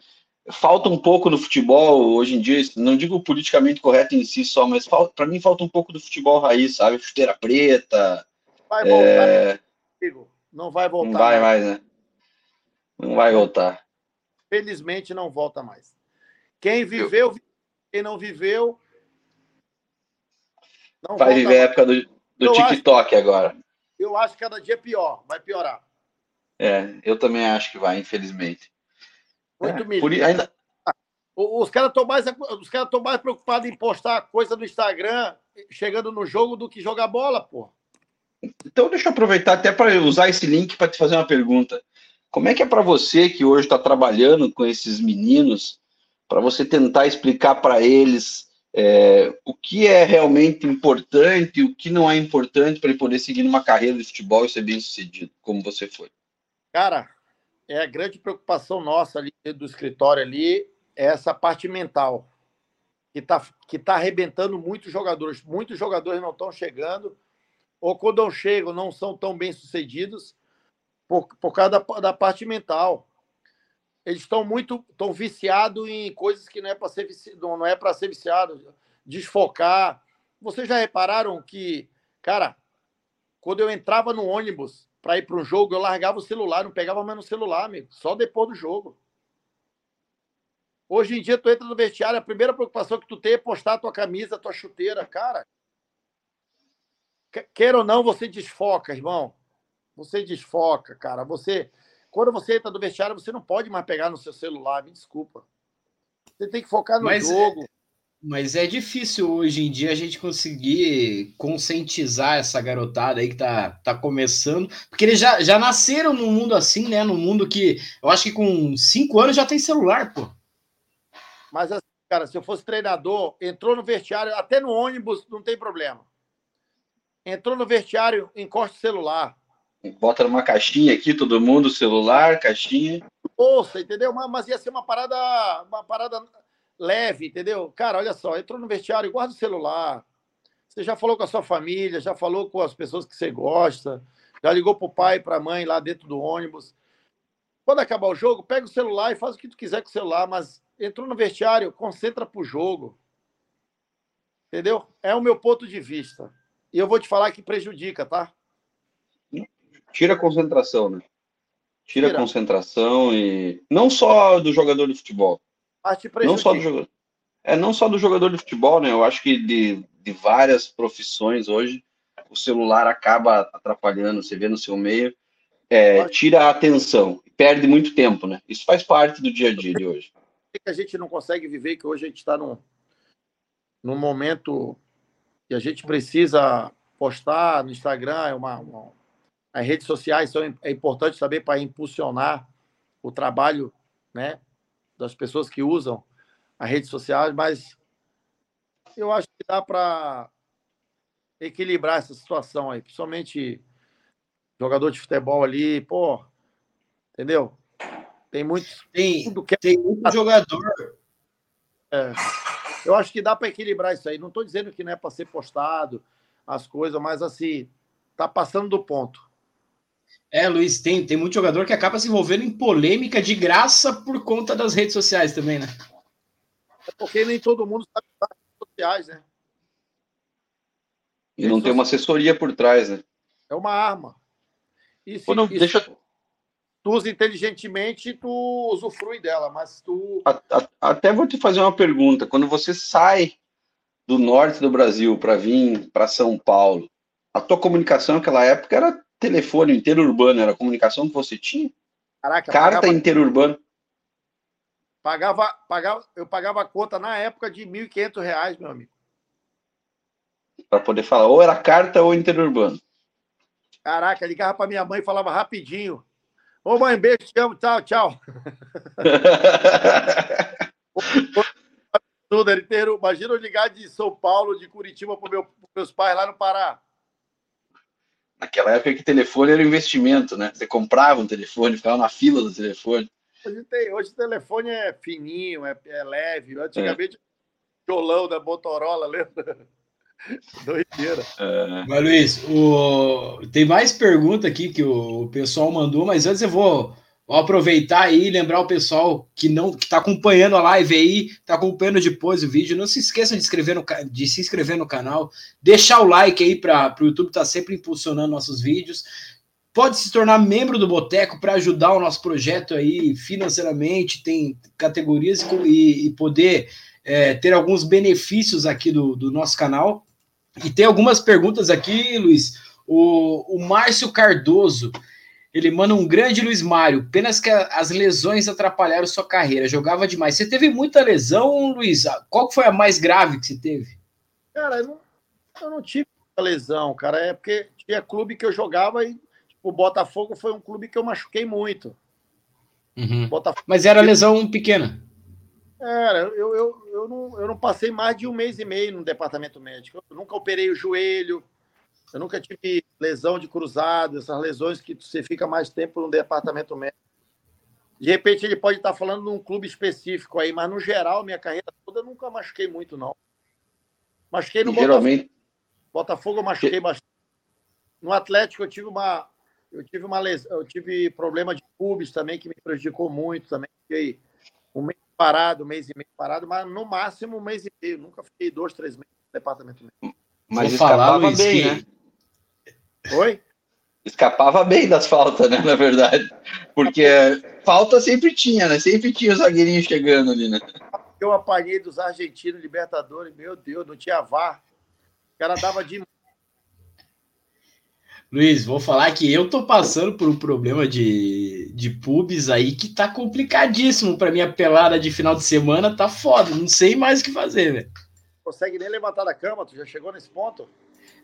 falta um pouco no futebol hoje em dia, não digo politicamente correto em si só, mas para mim falta um pouco do futebol raiz, sabe? Chuteira preta. Vai voltar, é... não vai voltar. Não vai mais, mais né? Não vai voltar. Felizmente não volta mais. Quem viveu, eu... quem não viveu, não vai viver a época do, do TikTok acho, agora. Eu acho que cada dia é pior, vai piorar. É, eu também acho que vai, infelizmente. Muito é, por, ainda... Os caras estão mais, os caras mais preocupados em postar coisa no Instagram chegando no jogo do que jogar bola, pô. Então deixa eu aproveitar até para usar esse link para te fazer uma pergunta. Como é que é para você que hoje está trabalhando com esses meninos, para você tentar explicar para eles é, o que é realmente importante, o que não é importante para ele poder seguir numa carreira de futebol e ser bem sucedido, como você foi? Cara, é a grande preocupação nossa ali do escritório ali, é essa parte mental, que está que tá arrebentando muitos jogadores. Muitos jogadores não estão chegando, ou quando chegam, não são tão bem sucedidos por, por causa da, da parte mental eles estão muito estão viciados em coisas que não é para ser não é para ser viciado, desfocar. Vocês já repararam que, cara, quando eu entrava no ônibus para ir para um jogo, eu largava o celular, não pegava mais no celular, amigo, só depois do jogo. Hoje em dia, tu entra no vestiário, a primeira preocupação que tu tem é postar a tua camisa, a tua chuteira, cara. Quer ou não, você desfoca, irmão. Você desfoca, cara. Você quando você entra no vestiário, você não pode mais pegar no seu celular, me desculpa. Você tem que focar no mas, é, jogo. Mas é difícil hoje em dia a gente conseguir conscientizar essa garotada aí que tá, tá começando, porque eles já, já nasceram num mundo assim, né? Num mundo que eu acho que com cinco anos já tem celular, pô. Mas assim, cara, se eu fosse treinador, entrou no vestiário, até no ônibus não tem problema. Entrou no vestiário, encosta o celular Bota numa caixinha aqui, todo mundo, celular, caixinha. Ouça, entendeu? Mas, mas ia ser uma parada, uma parada leve, entendeu? Cara, olha só, entrou no vestiário, guarda o celular. Você já falou com a sua família, já falou com as pessoas que você gosta, já ligou pro pai pra mãe lá dentro do ônibus. Quando acabar o jogo, pega o celular e faz o que tu quiser com o celular, mas entrou no vestiário, concentra pro jogo. Entendeu? É o meu ponto de vista. E eu vou te falar que prejudica, tá? Tira a concentração, né? Tira, Tira. a concentração e. Não só do jogador de futebol. Mas te não só do jogador. É, não só do jogador de futebol, né? Eu acho que de, de várias profissões hoje, o celular acaba atrapalhando, você vê no seu meio, é, tira a atenção, perde muito tempo, né? Isso faz parte do dia a dia de hoje. que a gente não consegue viver, que hoje a gente está num, num momento que a gente precisa postar no Instagram, é uma, uma, as redes sociais são é importante também para impulsionar o trabalho, né, das pessoas que usam as redes sociais, mas eu acho que dá para equilibrar essa situação aí, principalmente jogador de futebol ali, pô, entendeu? Tem muitos. Tem, que... tem muito jogador. É, eu acho que dá para equilibrar isso aí. Não estou dizendo que não é para ser postado as coisas, mas assim, tá passando do ponto. É, Luiz, tem, tem muito jogador que acaba se envolvendo em polêmica de graça por conta das redes sociais também, né? É porque nem todo mundo sabe das redes sociais, né? E não tem uma assessoria por trás, né? É uma arma. E se, não, deixa... tu usa inteligentemente, tu usufrui dela, mas tu. A, a, até vou te fazer uma pergunta. Quando você sai do norte do Brasil para vir para São Paulo, a tua comunicação naquela época era telefone interurbano, era a comunicação que você tinha? Caraca, Carta pagava... interurbano. Pagava, pagava, eu pagava a conta na época de R$ 1.500, meu amigo. Para poder falar, ou era carta ou interurbano. Caraca, ligava para minha mãe e falava rapidinho. Ô mãe, beijo, te amo, tchau, tchau. Tudo, inteiro. Imagina eu ligar de São Paulo, de Curitiba para meu, meus pais lá no Pará. Naquela época que telefone era um investimento, né? Você comprava um telefone, ficava na fila do telefone. Hoje, tem, hoje o telefone é fininho, é, é leve. Antigamente, é. violão da Motorola, lembra? Doideira. É. Mas, Luiz, o... tem mais pergunta aqui que o pessoal mandou, mas antes eu vou, vou aproveitar aí e lembrar o pessoal que não que está acompanhando a live aí, está acompanhando depois o vídeo. Não se esqueçam de, inscrever no, de se inscrever no canal, deixar o like aí para o YouTube estar tá sempre impulsionando nossos vídeos. Pode se tornar membro do Boteco para ajudar o nosso projeto aí financeiramente, tem categorias e, e poder é, ter alguns benefícios aqui do, do nosso canal. E tem algumas perguntas aqui, Luiz. O, o Márcio Cardoso, ele manda um grande Luiz Mário. Apenas que as lesões atrapalharam sua carreira. Jogava demais. Você teve muita lesão, Luiz? Qual foi a mais grave que você teve? Cara, eu não, eu não tive muita lesão, cara. É porque tinha clube que eu jogava e tipo, o Botafogo foi um clube que eu machuquei muito. Uhum. Mas era lesão pequena. Era, eu, eu, eu, não, eu não passei mais de um mês e meio no departamento médico. Eu nunca operei o joelho, eu nunca tive lesão de cruzado, essas lesões que você fica mais tempo no departamento médico. De repente ele pode estar falando num clube específico aí, mas no geral, minha carreira toda eu nunca machuquei muito, não. Machuquei no Geralmente... Botafogo. Botafogo eu machuquei bastante. No Atlético eu tive uma. Eu tive uma lesão, eu tive problema de pubis também, que me prejudicou muito também. Fiquei um mês parado, um mês e meio parado, mas no máximo um mês e meio. Nunca fiquei dois, três meses no departamento médico. Mas Vou falar, bem, né? Oi? Escapava bem das faltas, né? Na verdade. Porque falta sempre tinha, né? Sempre tinha o zagueirinho chegando ali, né? Eu apanhei dos argentinos Libertadores, meu Deus, não tinha VAR. O cara dava de Luiz, vou falar que eu tô passando por um problema de, de pubs aí que tá complicadíssimo para minha pelada de final de semana, tá foda, não sei mais o que fazer, velho. Consegue nem levantar da cama, tu já chegou nesse ponto?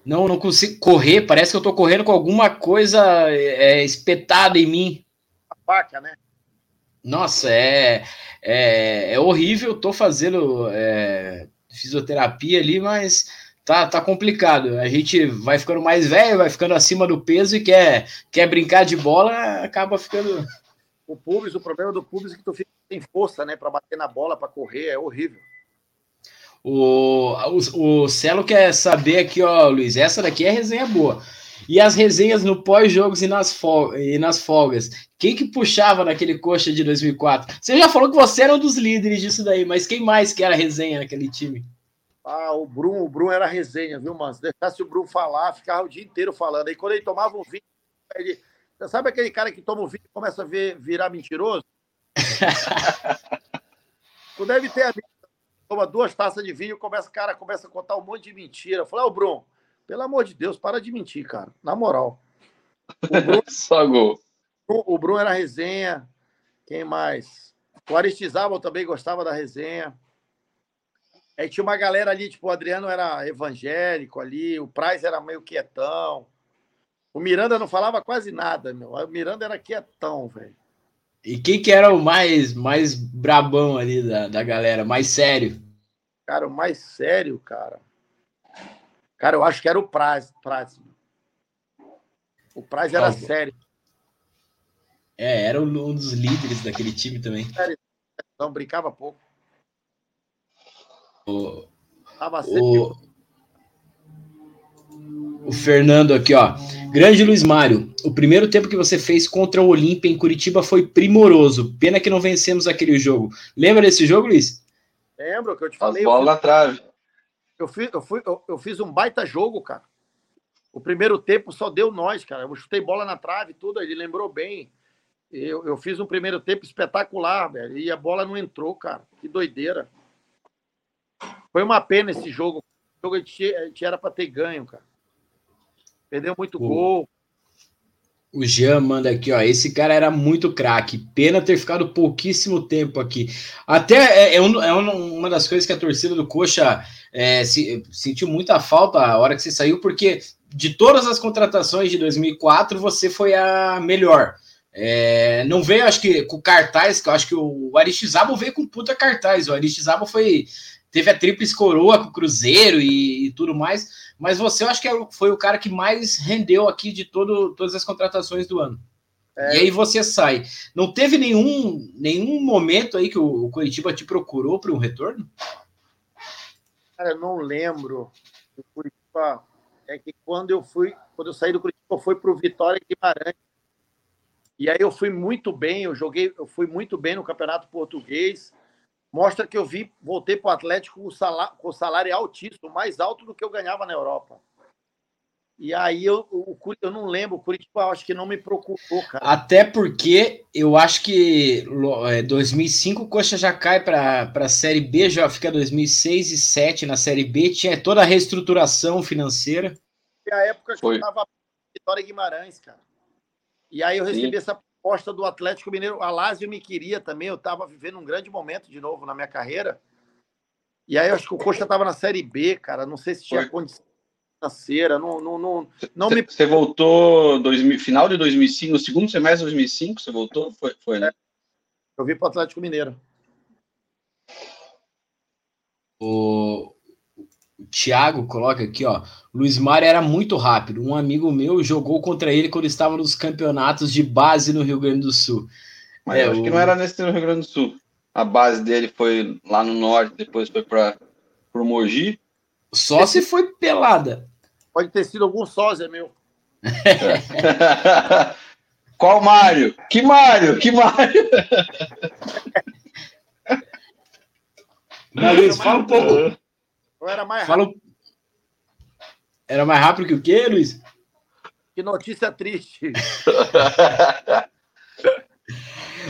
Não, não consigo correr, parece que eu tô correndo com alguma coisa é, espetada em mim. A faca, né? Nossa, é, é, é horrível, tô fazendo é, fisioterapia ali, mas tá, tá complicado. A gente vai ficando mais velho, vai ficando acima do peso e quer, quer brincar de bola, acaba ficando. O pubis, o problema do pubis é que tu fica sem força, né, para bater na bola, para correr, é horrível. O, o, o Celo quer saber aqui, ó, Luiz, essa daqui é resenha boa. E as resenhas no pós-jogos e, nas e nas folgas. Quem que puxava naquele coxa de 2004? Você já falou que você era um dos líderes disso daí, mas quem mais que era resenha naquele time? Ah, o Bruno, o Bruno era resenha, viu, mano? Se deixasse o Bruno falar, ficava o dia inteiro falando. Aí quando ele tomava um vinho, ele. Sabe aquele cara que toma um vinho e começa a ver, virar mentiroso? tu deve ter amigo. Toma duas taças de vinho, começa, cara, começa a contar um monte de mentira. Eu falei, ô, oh, Bruno, pelo amor de Deus, para de mentir, cara. Na moral. O Bruno, Só gol. O Bruno era resenha. Quem mais? O Aristizábal também gostava da resenha. Aí tinha uma galera ali, tipo, o Adriano era evangélico ali, o Price era meio quietão. O Miranda não falava quase nada, meu. O Miranda era quietão, velho. E quem que era o mais, mais brabão ali da, da galera, mais sério? Cara, o mais sério, cara. Cara, eu acho que era o Praz. Praz. O Praz era sério. É, era um dos líderes daquele time também. Não, brincava pouco. O, o, o Fernando aqui, ó. Grande Luiz Mário, o primeiro tempo que você fez contra o Olímpia em Curitiba foi primoroso. Pena que não vencemos aquele jogo. Lembra desse jogo, Luiz? Lembro que eu te falei. As bola na trave. Eu fiz, eu, fui, eu, eu, fiz um baita jogo, cara. O primeiro tempo só deu nós, cara. Eu chutei bola na trave tudo, ele lembrou bem. Eu, eu fiz um primeiro tempo espetacular, velho. E a bola não entrou, cara. Que doideira. Foi uma pena esse jogo. O jogo a gente, a gente era para ter ganho, cara. Perdeu muito o, gol. O Jean manda aqui, ó. Esse cara era muito craque. Pena ter ficado pouquíssimo tempo aqui. Até é, é, um, é uma das coisas que a torcida do Coxa é, se, sentiu muita falta a hora que você saiu, porque de todas as contratações de 2004, você foi a melhor. É, não veio, acho que, com cartaz, que eu acho que o Aristizábal veio com puta cartaz. O Aristizábal foi. Teve a tríplice coroa com o Cruzeiro e, e, tudo mais. Mas você, eu acho que é foi o cara que mais rendeu aqui de todo, todas as contratações do ano. É. E aí você sai. Não teve nenhum, nenhum momento aí que o, o Curitiba te procurou para um retorno? Cara, eu não lembro. O Curitiba é que quando eu fui, quando eu saí do Curitiba, eu fui para o Vitória Guimarães. E aí eu fui muito bem, eu joguei, eu fui muito bem no Campeonato Português. Mostra que eu vi, voltei para o Atlético com o salário, com salário altíssimo, mais alto do que eu ganhava na Europa. E aí eu, o, eu não lembro, o Curitiba acho que não me procurou, cara. Até porque eu acho que 2005 é, o Coxa já cai para a Série B, já fica 2006 e 2007 na Série B, tinha toda a reestruturação financeira. E a época que Foi. eu estava Vitória Guimarães, cara. E aí eu recebi Sim. essa proposta do Atlético Mineiro. A Lázio me queria também, eu estava vivendo um grande momento de novo na minha carreira. E aí eu acho que o Coxa estava na Série B, cara, não sei se tinha Foi. condição financeira, não, não, não, não cê, me... Você voltou dois, final de 2005, no segundo semestre de 2005, você voltou? Foi, foi né? Eu vim para o Atlético Mineiro. O, o Thiago coloca aqui, ó. Luiz Mário era muito rápido. Um amigo meu jogou contra ele quando estava nos campeonatos de base no Rio Grande do Sul. Mas é, eu acho o... que não era nesse no Rio Grande do Sul. A base dele foi lá no norte, depois foi para o Mogi. Só se foi pelada. Pode ter sido algum sósia meu. Qual Mário? Que Mário? Que Mário? Luiz, fala um pouco. Eu era mais rápido. Fala... Era mais rápido que o quê, Luiz? Que notícia triste.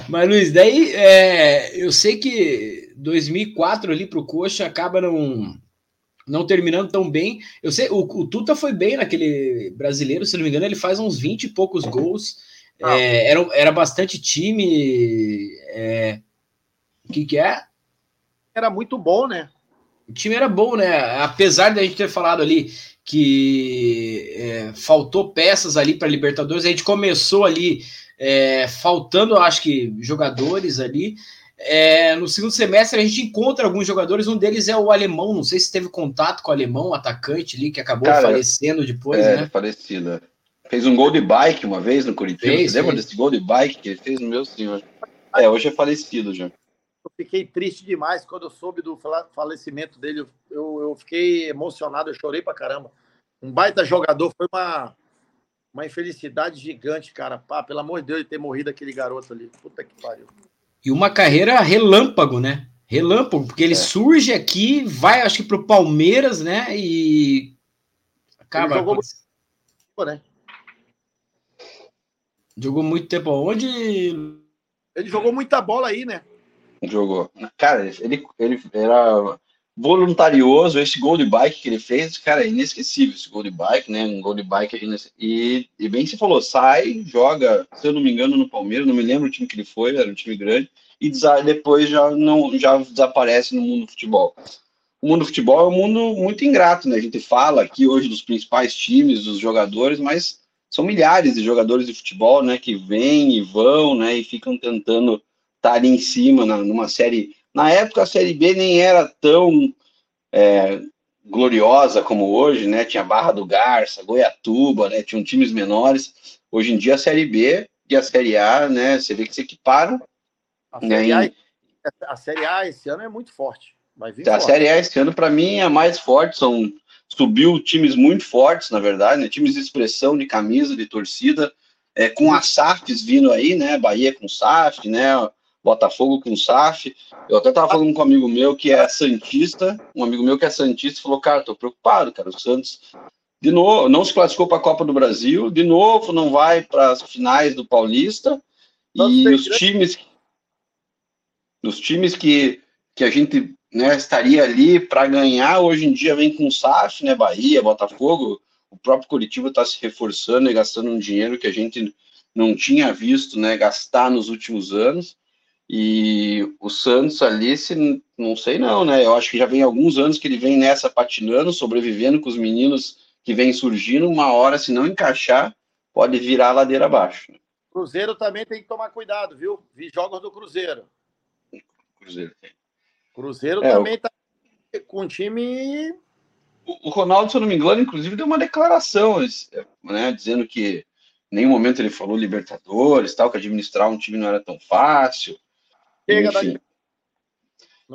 Mas, Luiz, daí é, eu sei que 2004 ali para o Coxa acaba não, não terminando tão bem. Eu sei, o, o, Tuta foi bem naquele brasileiro, se não me engano, ele faz uns 20 e poucos gols. Ah. É, era, era bastante time. É, o que, que é? Era muito bom, né? O time era bom, né? Apesar da gente ter falado ali que é, faltou peças ali para Libertadores, a gente começou ali é, faltando, acho que, jogadores ali. É, no segundo semestre a gente encontra alguns jogadores, um deles é o alemão, não sei se teve contato com o alemão, o atacante ali, que acabou Cara, falecendo depois, é, né? Falecido. É. Fez um gol de bike uma vez no Curitiba. Fez, Você lembra fez. desse gol de bike que ele fez no meu senhor? É, hoje é falecido já. Eu fiquei triste demais quando eu soube do falecimento dele. Eu, eu fiquei emocionado, eu chorei pra caramba. Um baita jogador, foi uma, uma infelicidade gigante, cara. Pá, pelo amor de Deus, de ter morrido aquele garoto ali. Puta que pariu. E uma carreira relâmpago, né? Relâmpago, porque ele é. surge aqui, vai, acho que para o Palmeiras, né? E acaba. Ele jogou, muito, né? jogou muito tempo onde? Ele jogou muita bola aí, né? Jogou. Cara, ele, ele era voluntarioso, esse gol de bike que ele fez, cara, é inesquecível esse gol de bike, né? Um gol de bike e, e bem se falou, sai, joga, se eu não me engano, no Palmeiras, não me lembro o time que ele foi, era um time grande, e depois já não já desaparece no mundo do futebol. O mundo do futebol é um mundo muito ingrato, né? A gente fala aqui hoje dos principais times, dos jogadores, mas são milhares de jogadores de futebol, né, que vêm e vão, né, e ficam tentando estar ali em cima na, numa série na época, a Série B nem era tão é, gloriosa como hoje, né? Tinha Barra do Garça, Goiatuba, né? Tinham times menores. Hoje em dia, a Série B e a Série A, né? Você vê que se equiparam. A né? Série, a, a série A esse ano é muito forte. Vai vir a forte. Série A esse ano, para mim, é a mais forte. São, subiu times muito fortes, na verdade, né? Times de expressão, de camisa, de torcida. É, com as SAFs vindo aí, né? Bahia com SAF, né? Botafogo com SAF. Eu até tava falando com um amigo meu que é Santista, um amigo meu que é Santista, falou, cara, tô preocupado, cara, o Santos de novo não se classificou para a Copa do Brasil, de novo não vai para as finais do Paulista, e os times os times que, que a gente né, estaria ali para ganhar, hoje em dia vem com SAF, né, Bahia, Botafogo, o próprio Curitiba está se reforçando e gastando um dinheiro que a gente não tinha visto né, gastar nos últimos anos. E o Santos ali, se, não sei não, né? Eu acho que já vem alguns anos que ele vem nessa patinando, sobrevivendo com os meninos que vêm surgindo. Uma hora, se não encaixar, pode virar a ladeira abaixo. Cruzeiro também tem que tomar cuidado, viu? Vi jogos do Cruzeiro. Cruzeiro tem. Cruzeiro é, também o... tá com um time. O Ronaldo, se eu não me engano, inclusive deu uma declaração, né, dizendo que em nenhum momento ele falou Libertadores, tal, que administrar um time não era tão fácil. Chega Enfim.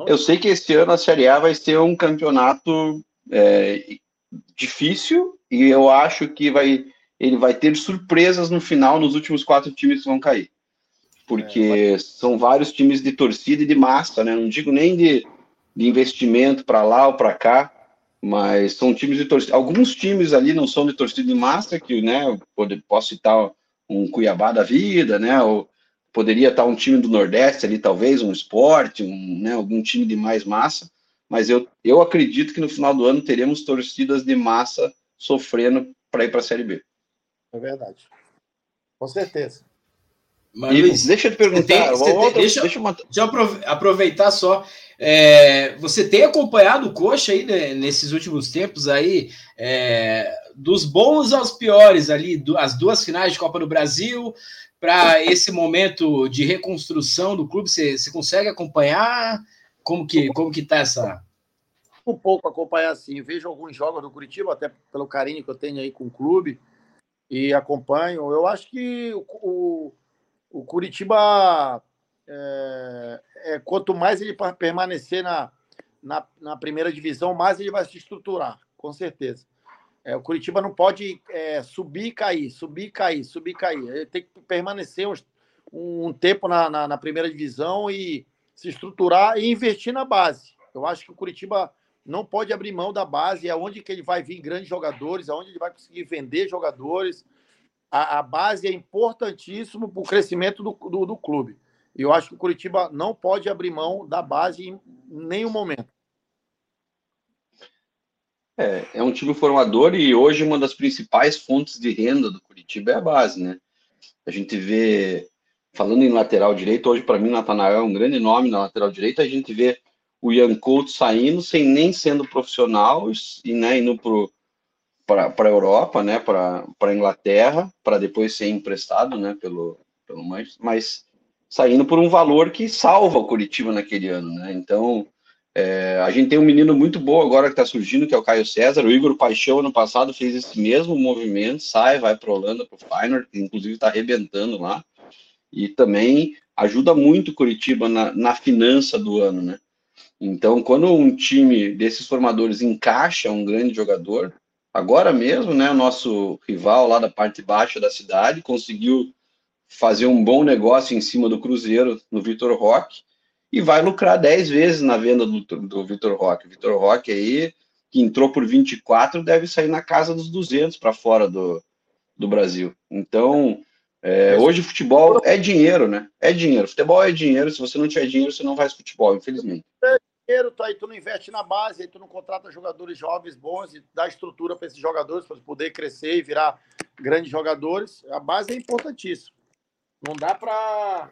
Eu sei que esse ano a Série A vai ser um campeonato é, difícil e eu acho que vai, ele vai ter surpresas no final nos últimos quatro times que vão cair. Porque é, são vários times de torcida e de massa, né? Não digo nem de, de investimento para lá ou para cá, mas são times de torcida. Alguns times ali não são de torcida de massa, que, né, posso citar um Cuiabá da vida, né, ou poderia estar um time do Nordeste ali, talvez, um esporte, um, né, algum time de mais massa, mas eu, eu acredito que no final do ano teremos torcidas de massa sofrendo para ir para a Série B. É verdade. Com certeza. Mas, Luiz, deixa eu te perguntar. Tem, outra, deixa, deixa, eu, deixa, eu aproveitar só. É, você tem acompanhado o Coxa aí né, nesses últimos tempos aí, é, dos bons aos piores ali, do, as duas finais de Copa do Brasil, para esse momento de reconstrução do clube? Você, você consegue acompanhar? Como que, como que tá essa. Um pouco acompanhar assim. Vejo alguns jogos do Curitiba, até pelo carinho que eu tenho aí com o clube, e acompanho. Eu acho que o, o, o Curitiba, é, é, quanto mais ele permanecer na, na, na primeira divisão, mais ele vai se estruturar, com certeza. É, o Curitiba não pode é, subir e cair, subir e cair, subir e cair. Ele tem que permanecer um tempo na, na, na, primeira divisão e se estruturar e investir na base. Eu acho que o Curitiba não pode abrir mão da base, é onde que ele vai vir grandes jogadores, é onde ele vai conseguir vender jogadores. A, a base é importantíssimo para o crescimento do, do, do clube. E eu acho que o Curitiba não pode abrir mão da base em nenhum momento. É, é um time formador e hoje uma das principais fontes de renda do Curitiba é a base, né? A gente vê, falando em lateral direito, hoje para mim Natanael é um grande nome na lateral direita, a gente vê o Ian Couto saindo sem nem sendo profissional e né, indo para a Europa, né, para a Inglaterra, para depois ser emprestado né, pelo, pelo Manchester, mas saindo por um valor que salva o Curitiba naquele ano. Né? Então, é, a gente tem um menino muito bom agora que está surgindo, que é o Caio César. O Igor Paixão, ano passado, fez esse mesmo movimento, sai, vai para Holanda, para o Feyenoord, que inclusive está arrebentando lá. E também ajuda muito Curitiba na, na finança do ano, né? Então, quando um time desses formadores encaixa um grande jogador, agora mesmo, né, o nosso rival lá da parte baixa da cidade conseguiu fazer um bom negócio em cima do Cruzeiro, no Vitor Roque, e vai lucrar 10 vezes na venda do, do Vitor Roque. O Vitor Roque aí, que entrou por 24, deve sair na casa dos 200 para fora do, do Brasil. Então, é, hoje futebol é dinheiro, né? É dinheiro. Futebol é dinheiro. Se você não tiver dinheiro, você não faz futebol, infelizmente. É dinheiro, tu, aí tu não investe na base, aí tu não contrata jogadores jovens bons e dá estrutura para esses jogadores para poder crescer e virar grandes jogadores. A base é importantíssima. Não dá para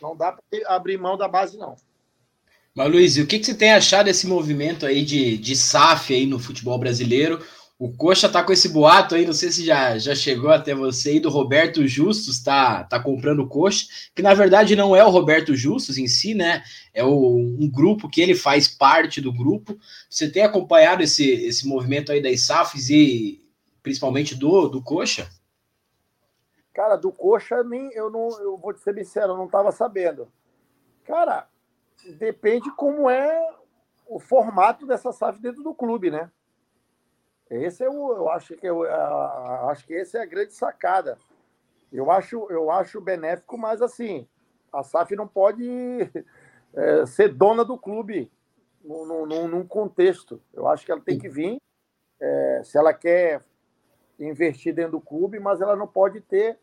não dá para abrir mão da base, não. Mas, Luiz, o que, que você tem achado desse movimento aí de, de SAF aí no futebol brasileiro? O Coxa tá com esse boato aí, não sei se já, já chegou até você aí, do Roberto Justus tá, tá comprando o Coxa, que na verdade não é o Roberto Justus em si, né? É o, um grupo que ele faz parte do grupo. Você tem acompanhado esse, esse movimento aí das SAFs e principalmente do, do Coxa? Cara, do Coxa, nem, eu não, eu vou te ser sincero, eu não estava sabendo. Cara, depende como é o formato dessa SAF dentro do clube, né? Esse é o, eu acho que eu, acho que esse é a grande sacada. Eu acho, eu acho benéfico, mas assim, a SAF não pode é, ser dona do clube num, num, num, contexto. Eu acho que ela tem que vir, é, se ela quer investir dentro do clube, mas ela não pode ter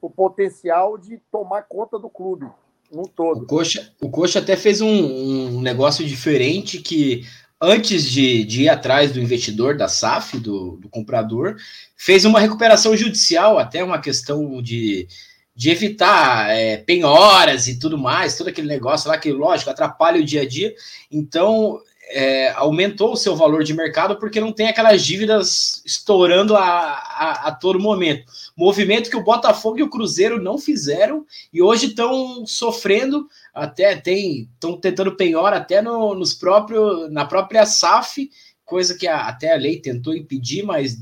o potencial de tomar conta do clube no todo. O Coxa, o Coxa até fez um, um negócio diferente que antes de, de, ir atrás do investidor, da SAF, do, do, comprador, fez uma recuperação judicial, até uma questão de, de evitar é, penhoras e tudo mais, todo aquele negócio lá que, lógico, atrapalha o dia a dia. Então, é, aumentou o seu valor de mercado porque não tem aquelas dívidas estourando a, a, a, todo momento. Movimento que o Botafogo e o Cruzeiro não fizeram e hoje estão sofrendo, até tem estão tentando penhora até no, nos próprios na própria SAF, coisa que a, até a lei tentou impedir, mas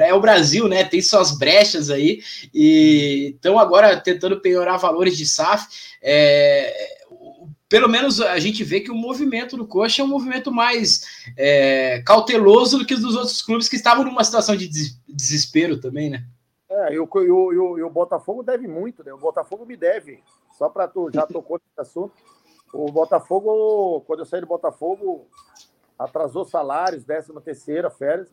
é o Brasil, né? Tem suas brechas aí e estão agora tentando penhorar valores de SAF. É, pelo menos a gente vê que o movimento do Coxa é um movimento mais é, cauteloso do que os dos outros clubes que estavam numa situação de desespero também, né? É, e o, e o, e o Botafogo deve muito, né? O Botafogo me deve. Só para tu, já tocou nesse assunto. O Botafogo, quando eu saí do Botafogo, atrasou salários, 13 terceira, férias.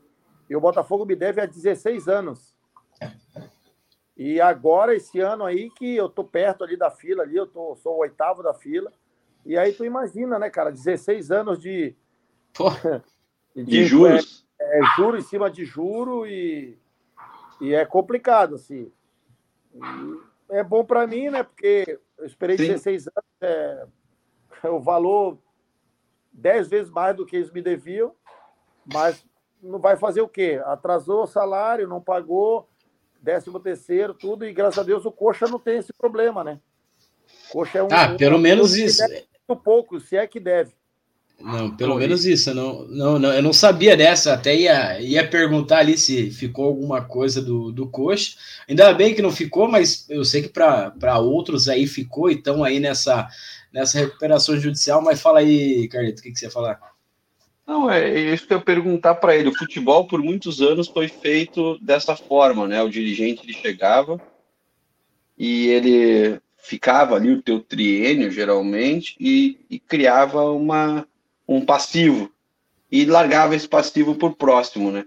E o Botafogo me deve há 16 anos. E agora, esse ano aí, que eu tô perto ali da fila, ali, eu tô, sou o oitavo da fila. E aí tu imagina, né, cara, 16 anos de. de, de, juros. É, é, juro em cima de juro e, e é complicado, assim. É bom para mim, né? Porque eu esperei Sim. 16 anos, é, é o valor 10 vezes mais do que eles me deviam, mas não vai fazer o quê? Atrasou o salário, não pagou, décimo terceiro, tudo, e graças a Deus o Coxa não tem esse problema, né? Coxa é um. Ah, pelo um, menos isso muito pouco, se é que deve. Não, pelo menos isso. Eu não, não, não, eu não sabia dessa. Até ia, ia perguntar ali se ficou alguma coisa do, do coxa. Ainda bem que não ficou, mas eu sei que para outros aí ficou e estão aí nessa, nessa recuperação judicial. Mas fala aí, Carlito, o que, que você ia falar? Não, é isso que eu perguntar para ele. O futebol, por muitos anos, foi feito dessa forma, né? O dirigente ele chegava e ele ficava ali o teu triênio, geralmente, e, e criava uma, um passivo. E largava esse passivo por próximo, né?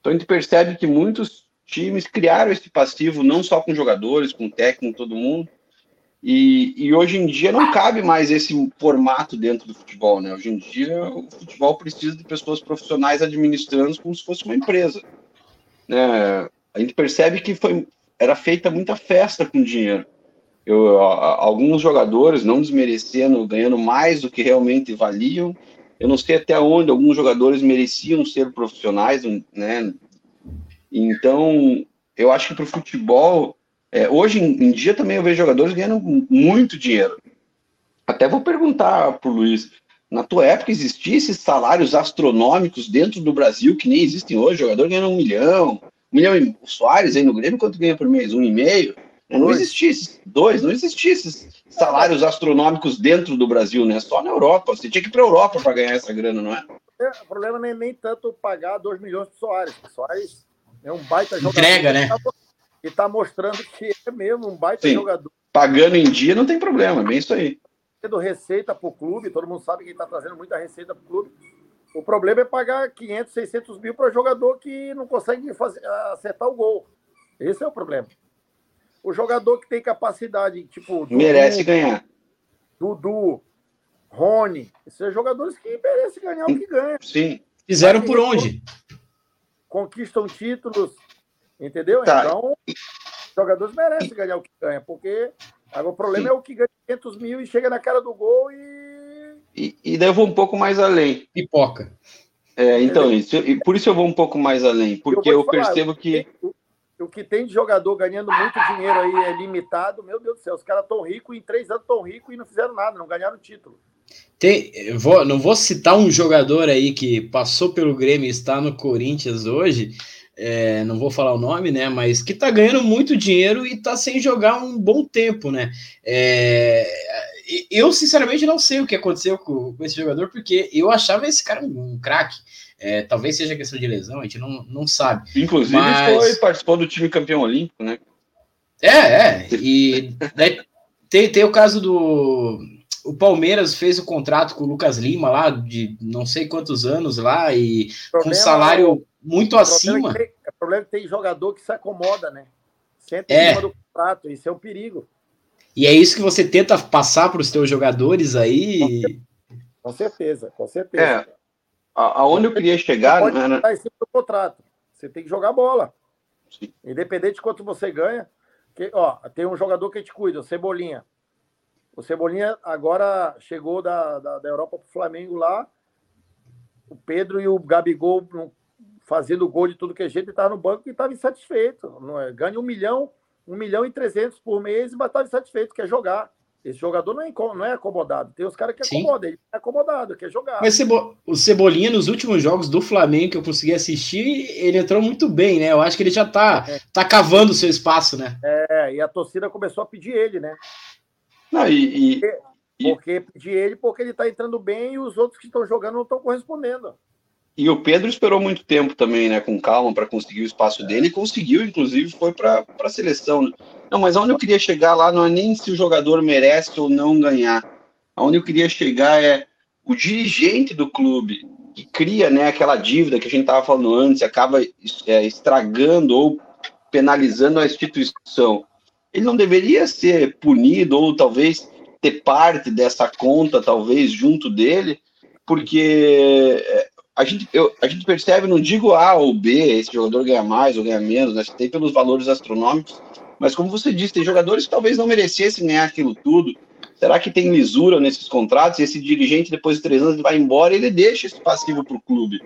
Então a gente percebe que muitos times criaram esse passivo, não só com jogadores, com técnico, todo mundo. E, e, hoje em dia não cabe mais esse formato dentro do futebol, né? Hoje em dia o futebol precisa de pessoas profissionais administrando como se fosse uma empresa. Né? A gente percebe que foi, era feita muita festa com dinheiro eu, alguns jogadores, não desmerecendo, ganhando mais do que realmente valiam. Eu não sei até onde alguns jogadores mereciam ser profissionais, né? Então, eu acho que para o futebol, é, hoje em dia também eu vejo jogadores ganhando muito dinheiro. Até vou perguntar para o Luiz, na tua época existiam esses salários astronômicos dentro do Brasil que nem existem hoje? jogador ganhando um milhão, um milhão e o Soares aí no Grêmio, quanto ganha por mês? Um e meio? Não dois. existisse, dois, não existisse salários astronômicos dentro do Brasil, né? Só na Europa. Você tinha que ir para a Europa para ganhar essa grana, não é? é o problema nem, nem tanto pagar 2 milhões para o Soares. O Soares é um baita jogador. Entrega, né? E está mostrando que é mesmo um baita Sim. jogador. Pagando em dia não tem problema, é bem isso aí. trazendo receita para o clube, todo mundo sabe que está trazendo muita receita para o clube. O problema é pagar 500, 600 mil para jogador que não consegue fazer, acertar o gol. Esse é o problema. O jogador que tem capacidade, tipo. Dudu, Merece ganhar. Dudu, Rony, esses são jogadores que merecem ganhar o que ganham. Sim. Fizeram por onde? Conquistam títulos, entendeu? Tá. Então, jogadores merecem ganhar o que ganha, porque agora, o problema Sim. é o que ganha 500 mil e chega na cara do gol e. E, e daí eu vou um pouco mais além. Pipoca. É, então, isso, e por isso eu vou um pouco mais além, porque eu, eu falar, percebo que. O, o que tem de jogador ganhando muito dinheiro aí é limitado, meu Deus do céu, os caras tão ricos, em três anos tão ricos e não fizeram nada, não ganharam título. Tem, vou, não vou citar um jogador aí que passou pelo Grêmio e está no Corinthians hoje, é, não vou falar o nome, né? Mas que tá ganhando muito dinheiro e tá sem jogar um bom tempo, né? É, eu, sinceramente, não sei o que aconteceu com, com esse jogador, porque eu achava esse cara um, um craque. É, talvez seja questão de lesão, a gente não, não sabe. Inclusive, mas... foi, participou do time campeão olímpico, né? É, é. E daí, tem, tem o caso do o Palmeiras fez o contrato com o Lucas Lima lá de não sei quantos anos lá e com salário muito o acima. É tem, o problema é que tem jogador que se acomoda, né? Senta é. em cima do contrato, isso é um perigo. E é isso que você tenta passar para os teus jogadores aí. Com certeza, com certeza. É, aonde eu queria chegar. Você pode né? em cima do contrato. Você tem que jogar bola. Sim. Independente de quanto você ganha. Que, ó, tem um jogador que te cuida, o Cebolinha. O Cebolinha agora chegou da, da, da Europa para o Flamengo lá. O Pedro e o Gabigol fazendo gol de tudo que é jeito, ele estava no banco e estava insatisfeito. É? Ganha um milhão, um milhão e trezentos por mês, mas estava insatisfeito, quer jogar. Esse jogador não é, não é acomodado. Tem os caras que acomodam, ele é acomodado, quer jogar. Mas Cebo o Cebolinha, nos últimos jogos do Flamengo que eu consegui assistir, ele entrou muito bem, né? Eu acho que ele já tá, é. tá cavando o seu espaço, né? É, e a torcida começou a pedir ele, né? Não, e, e, porque, porque pedir ele porque ele tá entrando bem e os outros que estão jogando não estão correspondendo. E o Pedro esperou muito tempo também, né, com calma, para conseguir o espaço dele, e conseguiu, inclusive, foi para a seleção. Não, mas onde eu queria chegar lá não é nem se o jogador merece ou não ganhar. Onde eu queria chegar é o dirigente do clube, que cria né, aquela dívida que a gente estava falando antes, acaba é, estragando ou penalizando a instituição. Ele não deveria ser punido ou talvez ter parte dessa conta, talvez, junto dele, porque é, a gente, eu, a gente percebe, não digo A ou B, esse jogador ganha mais ou ganha menos, né? Tem pelos valores astronômicos, mas como você disse, tem jogadores que talvez não merecessem ganhar aquilo tudo. Será que tem lisura nesses contratos? E esse dirigente, depois de três anos, ele vai embora e ele deixa esse passivo para o clube.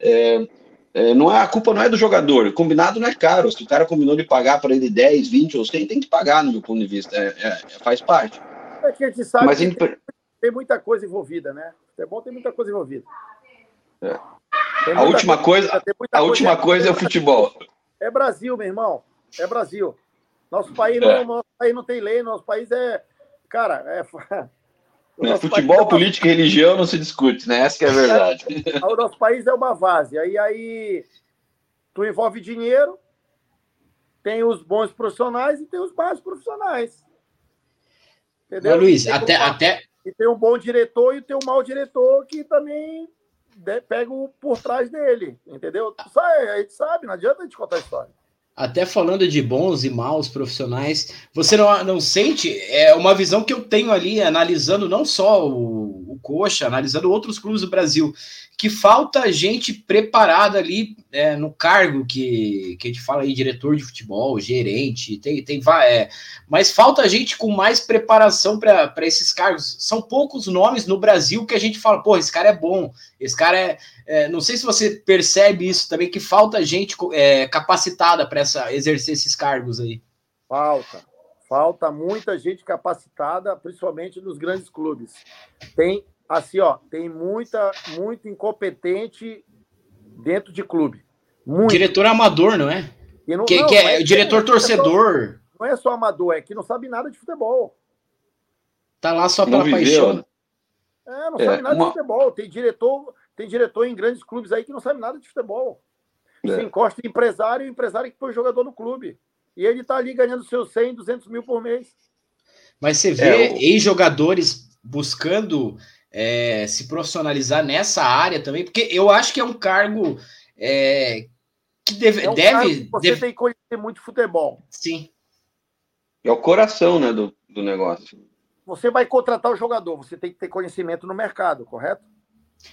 É, é, não é, a culpa não é do jogador. Combinado não é caro. Se o cara combinou de pagar para ele 10, 20 ou 100, tem que pagar, no meu ponto de vista. É, é, faz parte. É que a gente sabe Mas que gente... tem, tem muita coisa envolvida, né? É bom ter muita coisa envolvida. É. A última coisa, a última coisa é o futebol. É Brasil, meu irmão. É Brasil. Nosso país não, é. nosso país não tem lei, nosso país é, cara, é, é futebol, é política e religião não se discute, né? Essa é a verdade. O nosso país é uma várzea. Aí, aí tu envolve dinheiro, tem os bons profissionais e tem os baixos profissionais. Entendeu? Luiz, até, um, até. E tem um bom diretor e tem um mau diretor que também pego por trás dele, entendeu? a gente sabe, não adianta a gente contar a história. Até falando de bons e maus profissionais, você não, não sente? É uma visão que eu tenho ali, analisando não só o, o Coxa, analisando outros clubes do Brasil que falta gente preparada ali é, no cargo que, que a gente fala aí, diretor de futebol, gerente, tem, tem é, mas falta gente com mais preparação para esses cargos. São poucos nomes no Brasil que a gente fala, pô, esse cara é bom, esse cara é. é não sei se você percebe isso também, que falta gente é, capacitada para exercer esses cargos aí. Falta. Falta muita gente capacitada, principalmente nos grandes clubes. Tem assim, ó, tem muita, muito incompetente dentro de clube. Muito. Diretor amador, não é? Não, que, não, que é, é, diretor torcedor. Não é só amador, é que não sabe nada de futebol. Tá lá só pela paixão. Né? É, não é, sabe nada uma... de futebol. Tem diretor, tem diretor em grandes clubes aí que não sabe nada de futebol. É. Se encosta em empresário, empresário que foi jogador no clube. E ele tá ali ganhando seus 100, 200 mil por mês. Mas você vê é, ex-jogadores buscando é, se profissionalizar nessa área também? Porque eu acho que é um cargo é, que deve. É um deve, você deve... tem que conhecer muito futebol. Sim. É o coração né, do, do negócio. Você vai contratar o jogador, você tem que ter conhecimento no mercado, correto?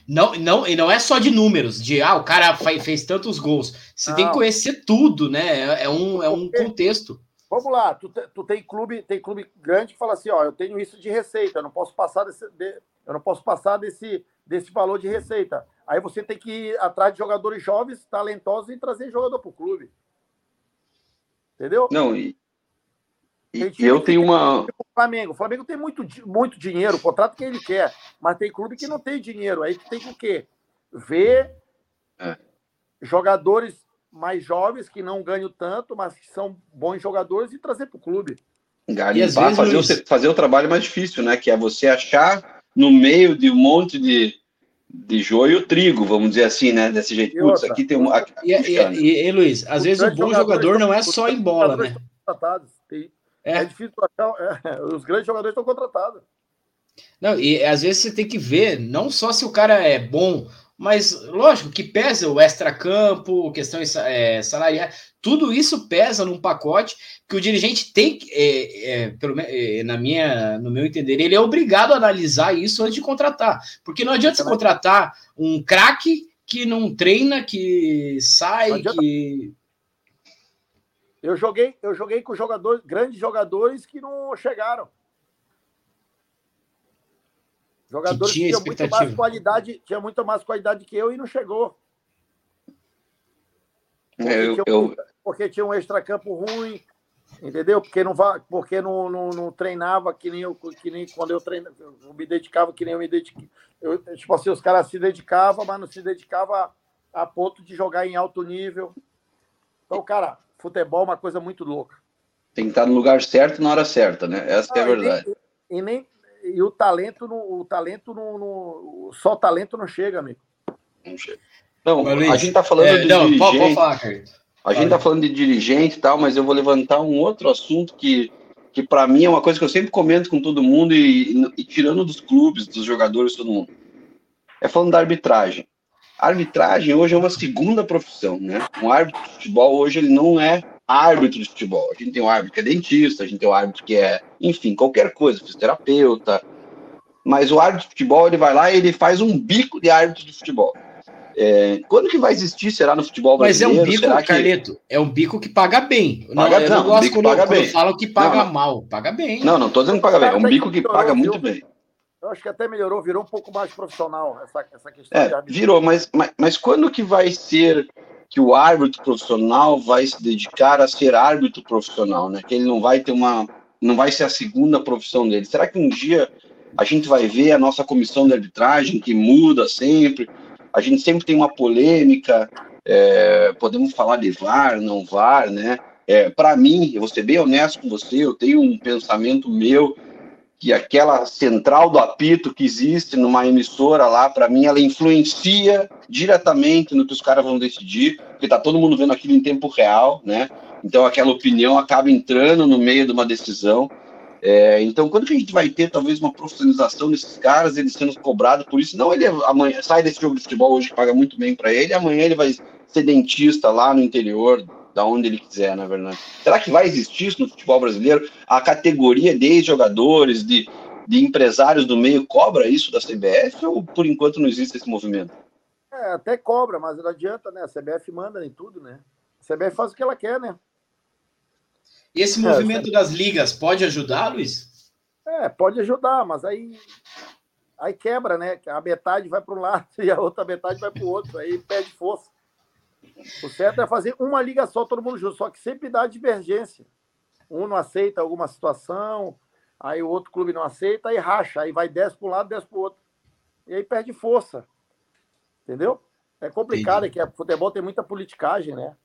Não, não, e não é só de números, de ah, o cara fez tantos gols. Você não. tem que conhecer tudo, né? É, é um, é um contexto. Vamos lá, tu, tu tem clube, tem clube grande que fala assim, ó, eu tenho isso de receita, eu não posso passar desse, de, eu não posso passar desse, desse valor de receita. Aí você tem que ir atrás de jogadores jovens, talentosos e trazer jogador para o clube. Entendeu? Não, e, e eu tenho uma. Flamengo. O Flamengo tem muito, muito dinheiro, contrato que ele quer, mas tem clube que não tem dinheiro. Aí tu tem que o quê? Ver é. jogadores mais jovens que não ganham tanto, mas que são bons jogadores e trazer para o clube. Garimpar, fazer, o, fazer o trabalho mais difícil, né? Que é você achar no meio de um monte de, de joio o trigo, vamos dizer assim, né? Desse jeito. Putz, aqui tem um. Aqui, e, e, e, e, Luiz, às vezes o bom jogador não é só em bola, né? Tem, é. é difícil achar. É, os grandes jogadores estão contratados. Não, e às vezes você tem que ver, não só se o cara é bom, mas lógico que pesa o extra-campo, questão é, salarial, tudo isso pesa num pacote que o dirigente tem, é, é, pelo, é, na minha, no meu entender, ele é obrigado a analisar isso antes de contratar, porque não adianta você contratar um craque que não treina, que sai, que eu joguei, eu joguei com jogadores, grandes jogadores que não chegaram. Jogadores que, tinha que tinham muito mais qualidade, tinha muito mais qualidade que eu e não chegou. Porque, é, eu, tinha, eu... porque tinha um extracampo ruim, entendeu? Porque não porque não, não, não, treinava que nem eu, que nem quando eu treinava, eu me dedicava que nem eu me dediquei. Eu, tipo assim, os caras se dedicavam, mas não se dedicava a ponto de jogar em alto nível. Então, cara, futebol é uma coisa muito louca. Tem que estar no lugar certo na hora certa, né? Essa ah, é a verdade. E, nem, e, o talento, no, o talento no, no, só talento não chega, amigo. Não chega. Não, a gente está falando é, de não, dirigente. Pode, falar, a gente está falando de dirigente e tal, mas eu vou levantar um outro assunto que, que para mim é uma coisa que eu sempre comento com todo mundo e, e, e tirando dos clubes, dos jogadores, todo mundo. É falando da arbitragem. A arbitragem hoje é uma segunda profissão, né? Um árbitro de futebol hoje ele não é árbitro de futebol. A gente tem um árbitro que é dentista, a gente tem um árbitro que é, enfim, qualquer coisa, fisioterapeuta. Mas o árbitro de futebol ele vai lá e ele faz um bico de árbitro de futebol. É, quando que vai existir, será no futebol brasileiro? Mas é um bico, será Carleto, é um bico que paga bem. Paga, não, eu não, não gosto um quando, paga quando bem. falam que paga não, mal. Paga bem. Não, não tô dizendo que paga bem. É um bico que paga muito bem. Eu acho que até melhorou, virou um pouco mais profissional essa, essa questão é, de Virou, mas, mas, mas quando que vai ser que o árbitro profissional vai se dedicar a ser árbitro profissional, né? Que ele não vai ter uma. não vai ser a segunda profissão dele. Será que um dia a gente vai ver a nossa comissão de arbitragem que muda sempre? A gente sempre tem uma polêmica, é, podemos falar de VAR, não VAR, né? É, Para mim, eu vou ser bem honesto com você, eu tenho um pensamento meu que aquela central do apito que existe numa emissora lá, para mim, ela influencia diretamente no que os caras vão decidir, porque tá todo mundo vendo aquilo em tempo real, né? Então aquela opinião acaba entrando no meio de uma decisão. É, então, quando que a gente vai ter talvez uma profissionalização desses caras, eles sendo cobrados por isso? Não, ele amanhã sai desse jogo de futebol hoje que paga muito bem para ele, amanhã ele vai ser dentista lá no interior da onde ele quiser, na verdade. Será que vai existir isso no futebol brasileiro? A categoria de jogadores, de, de empresários do meio, cobra isso da CBF ou por enquanto não existe esse movimento? É, até cobra, mas não adianta, né? A CBF manda em tudo, né? A CBF faz o que ela quer, né? E esse movimento é, das ligas pode ajudar, Luiz? É, pode ajudar, mas aí aí quebra, né? A metade vai para um lado e a outra metade vai para o outro, aí perde força. O certo é fazer uma liga só, todo mundo junto, só que sempre dá divergência. Um não aceita alguma situação, aí o outro clube não aceita, aí racha, aí vai 10 para um lado, 10 para o outro. E aí perde força. Entendeu? É complicado, é que o futebol tem muita politicagem, né?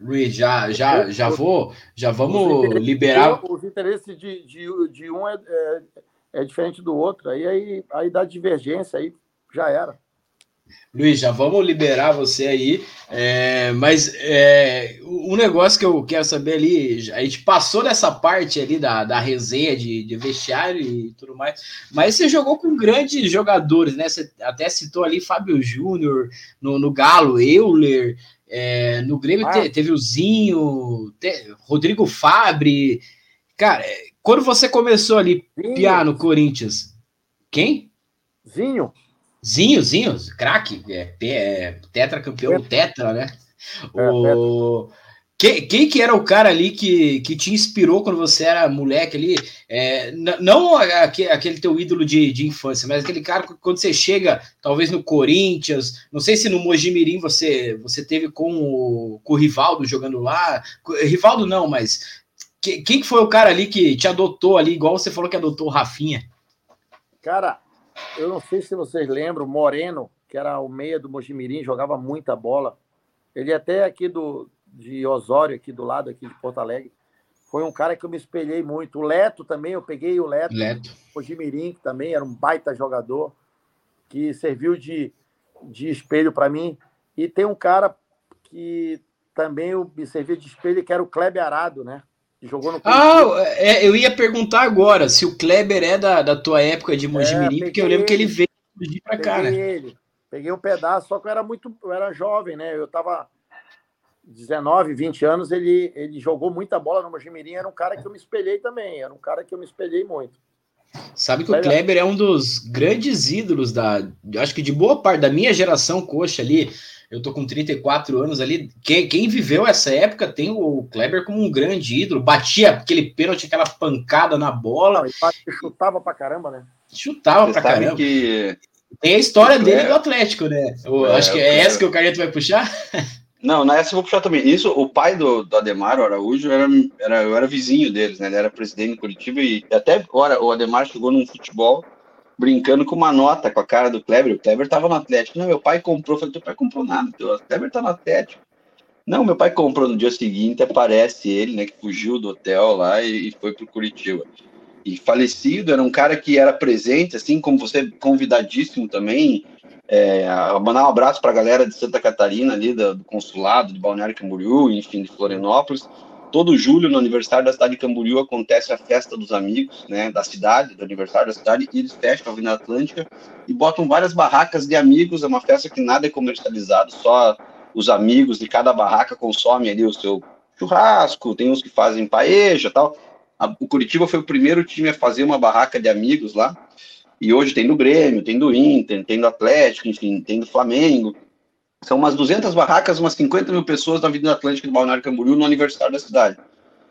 Luiz, já, já, já vou, já vamos os liberar. Os interesses de, de, de um é, é, é, diferente do outro, aí, aí, aí dá divergência, aí já era. Luiz, já vamos liberar você aí, é, mas é, um negócio que eu quero saber ali, a gente passou dessa parte ali da, da resenha de, de vestiário e tudo mais, mas você jogou com grandes jogadores, né? Você até citou ali Fábio Júnior, no, no Galo, Euler, é, no Grêmio ah. te, teve o Zinho, te, Rodrigo Fabre. Cara, quando você começou ali, Piá, no Corinthians, quem? Zinho. Zinho, Zinho, craque, é, é tetracampeão, é. tetra, né? É, o... Quem, quem, que era o cara ali que, que te inspirou quando você era moleque ali? É, não aquele, aquele teu ídolo de, de infância, mas aquele cara que quando você chega, talvez no Corinthians, não sei se no Mojimirim você, você teve com o, com o Rivaldo jogando lá. Rivaldo não, mas que, quem que foi o cara ali que te adotou ali, igual você falou que adotou o Rafinha? Cara, eu não sei se vocês lembram, Moreno, que era o meia do Mojimirim, jogava muita bola. Ele até aqui do, de Osório, aqui do lado aqui de Porto Alegre, foi um cara que eu me espelhei muito. O Leto também, eu peguei o Leto, Leto. Mojimirim, que também era um baita jogador, que serviu de, de espelho para mim. E tem um cara que também me serviu de espelho, que era o Kleber Arado, né? Jogou no Ah, é, eu ia perguntar agora se o Kleber é da, da tua época de Mojimirim, é, porque eu lembro ele, que ele veio para cá, né? Ele. Peguei um pedaço, só que eu era muito, eu era jovem, né? Eu tava 19, 20 anos, ele, ele jogou muita bola no Mojimirim, era um cara que eu me espelhei também, era um cara que eu me espelhei muito. Sabe que o Kleber é um dos grandes ídolos da, acho que de boa parte da minha geração coxa ali, eu tô com 34 anos ali. Quem, quem viveu essa época tem o Kleber como um grande ídolo. Batia aquele pênalti, aquela pancada na bola. Não, chutava pra caramba, né? Chutava Você pra caramba. Que... Tem a história dele do Atlético, né? Eu, é, acho que é essa que o Carneto vai puxar. Não, não é essa eu vou puxar também. Isso, o pai do, do Ademar, o Araújo, era, era, eu era vizinho deles, né? Ele era presidente do Curitiba e até agora o Ademar chegou num futebol brincando com uma nota com a cara do Kleber. O Kleber tava no Atlético. Não, meu pai comprou. Eu falei, teu pai comprou nada. O Kleber tá no Atlético. Não, meu pai comprou no dia seguinte, aparece ele, né, que fugiu do hotel lá e, e foi pro Curitiba. E falecido, era um cara que era presente, assim como você, convidadíssimo também. É, mandar um abraço para a galera de Santa Catarina, ali do, do consulado, de Balneário Camboriú, enfim, de Florianópolis todo julho, no aniversário da cidade de Camboriú, acontece a festa dos amigos, né, da cidade, do aniversário da cidade, e eles fecham a Avenida Atlântica e botam várias barracas de amigos, é uma festa que nada é comercializado, só os amigos de cada barraca consomem ali o seu churrasco, tem uns que fazem paeja tal. o Curitiba foi o primeiro time a fazer uma barraca de amigos lá, e hoje tem do Grêmio, tem do Inter, tem do Atlético, enfim, tem do Flamengo, são umas 200 barracas, umas 50 mil pessoas na Avenida Atlântica do Balneário Camboriú no aniversário da cidade.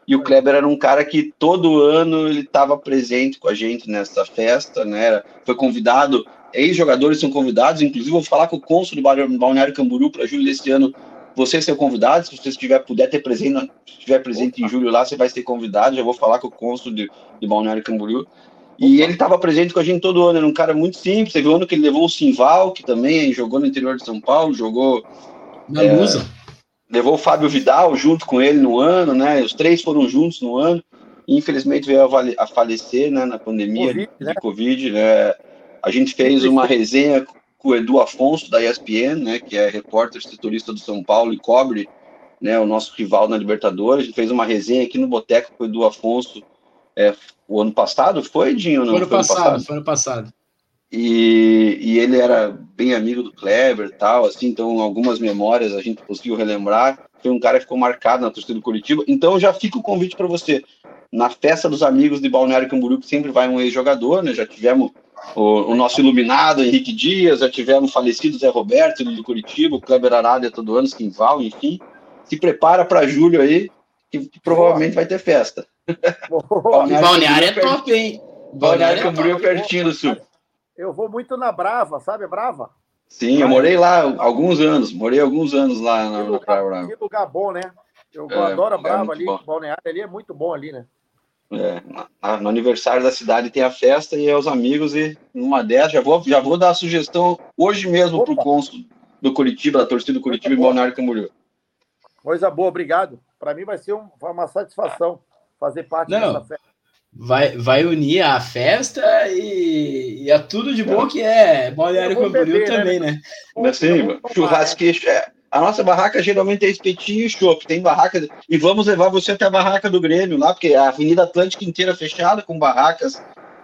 E o Kleber era um cara que todo ano ele estava presente com a gente nessa festa, né? Foi convidado, ex-jogadores são convidados, inclusive vou falar com o cônsul do Balneário Camboriú para julho desse ano. Você ser convidado, se você estiver, puder ter presente, estiver presente em julho lá, você vai ser convidado. Já vou falar com o cônsul de, de Balneário Camboriú. E ele estava presente com a gente todo ano, era um cara muito simples. Teve um ano que ele levou o Simval, que também jogou no interior de São Paulo, jogou. Na é, Lusa. Levou o Fábio Vidal junto com ele no ano, né? Os três foram juntos no ano. Infelizmente veio a, a falecer né, na pandemia COVID, de, né? Covid. Né? A gente fez uma resenha com o Edu Afonso, da ESPN, né, que é repórter setorista do São Paulo e cobre né, o nosso rival na Libertadores. A gente fez uma resenha aqui no Boteco com o Edu Afonso é, o ano passado, foi, Dinho? Não? Foi ano foi passado, passado, foi ano passado. E, e ele era bem amigo do Kleber e tal, assim, então algumas memórias a gente conseguiu relembrar. Foi um cara que ficou marcado na torcida do Curitiba. Então já fica o convite para você. Na festa dos amigos de Balneário Camboriú, que sempre vai um ex-jogador, né? Já tivemos o, o, nosso iluminado Henrique Dias, já tivemos o falecido Zé Roberto do Curitiba, o Kleber Arada todo ano, Skinval, enfim. Se prepara para julho aí, que provavelmente vai ter festa. Balneário, Balneário é top, hein? Balneário Camboriú é pertinho do sul. Eu vou muito na Brava, sabe Brava? Sim, eu morei lá alguns anos, morei alguns anos lá na, lugar, Praia Brava. Que lugar bom, né? Eu é, adoro a Brava ali, bom. Balneário ali é muito bom ali, né? É, no aniversário da cidade tem a festa e é os amigos e numa dessas, já vou, já vou dar a sugestão hoje mesmo para o cônsul do Curitiba, da torcida do Curitiba e Balneário Camboriú. Coisa boa, obrigado. Para mim vai ser um, uma satisfação fazer parte Não. dessa festa. vai, vai unir a festa e, e a tudo de bom que é Balneário Camboriú né? também, né? né? Assim, churrasquinho, é, a nossa barraca geralmente é espetinho e chopp. Tem barraca. E vamos levar você até a barraca do Grêmio lá, porque a Avenida Atlântica inteira fechada com barracas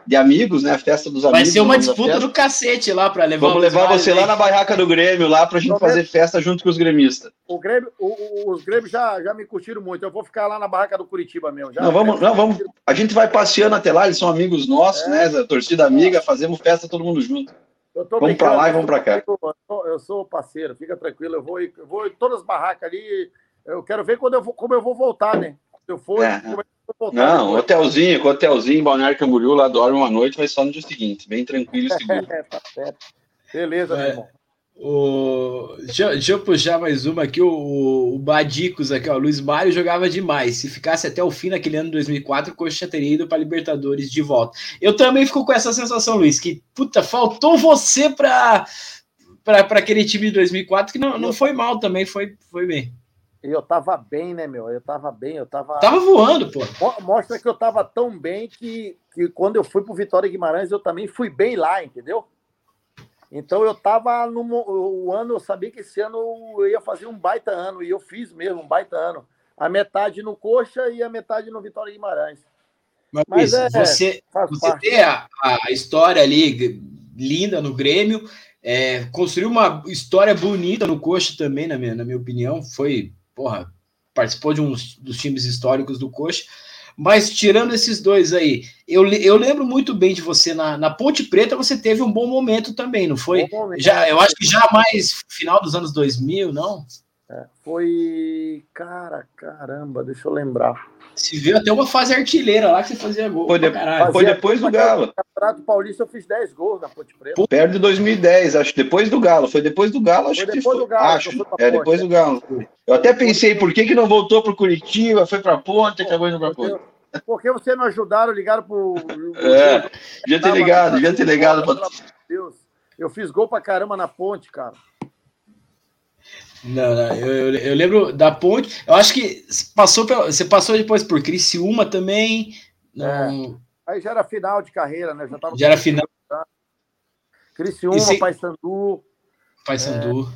de amigos, né? A festa dos amigos. Vai ser uma disputa do cacete lá para levar. Vamos levar você lá na barraca do Grêmio lá para a gente fazer festa junto com os gremistas. O Grêmio, o, os Grêmios já, já me curtiram muito. Eu vou ficar lá na barraca do Curitiba mesmo. Já não, vamos, não, vamos. A gente vai passeando até lá. Eles são amigos nossos, é. né? Torcida amiga. Fazemos festa todo mundo junto. vamos para lá e vamos para cá. Eu sou parceiro. Fica tranquilo. Eu vou, eu vou em todas as barracas ali. Eu quero ver quando eu vou, como eu vou voltar, né? Se eu for, é. como não, hotelzinho, com hotelzinho, Balneário Camboriú, lá dorme uma noite, mas só no dia seguinte, bem tranquilo e seguro. é, tá certo. Beleza, é, meu irmão. O... Deixa, deixa, eu puxar mais uma aqui. O, o Badicos aqui, ó. Luiz Mário jogava demais. Se ficasse até o fim naquele ano de 2004, o Coxa teria ido para Libertadores de volta. Eu também fico com essa sensação, Luiz, que puta, faltou você para para aquele time de 2004 que não, não foi mal também, foi, foi bem eu tava bem, né, meu? Eu tava bem, eu tava. Tava voando, pô. Mostra que eu tava tão bem que, que quando eu fui pro Vitória Guimarães, eu também fui bem lá, entendeu? Então eu tava no o ano, eu sabia que esse ano eu ia fazer um baita ano, e eu fiz mesmo um baita ano. A metade no Coxa e a metade no Vitória Guimarães. Mas, Mas é, você, você ter a, a história ali linda no Grêmio, é, construiu uma história bonita no Coxa também, na minha, na minha opinião. Foi porra, participou de um dos times históricos do Coxa. Mas tirando esses dois aí, eu, eu lembro muito bem de você na, na Ponte Preta, você teve um bom momento também, não foi? Já, eu acho que já mais final dos anos 2000, não? É, foi. Cara, caramba, deixa eu lembrar. Se viu até uma fase artilheira lá que você fazia gol. Foi, de... foi depois do Galo. No Campeonato Paulista eu fiz 10 gols na Ponte Preta. Perto de 2010, acho. Depois do Galo. Foi depois do Galo, acho foi depois que. Do Galo, acho. É, depois do Galo. Eu até pensei, por que, que não voltou pro Curitiba, foi pra Ponte, acabou indo pra Ponte. Por que você não ajudaram, ligaram pro. É, devia ter ligado, devia ter ligado. Pra... Deus, eu fiz gol pra caramba na Ponte, cara. Não, não eu, eu, eu, lembro da ponte. Eu acho que passou você passou depois por Criciúma também. Não... É. Aí já era final de carreira, né? Já, já era final. Criciúma, se... Paysandu. Paysandu.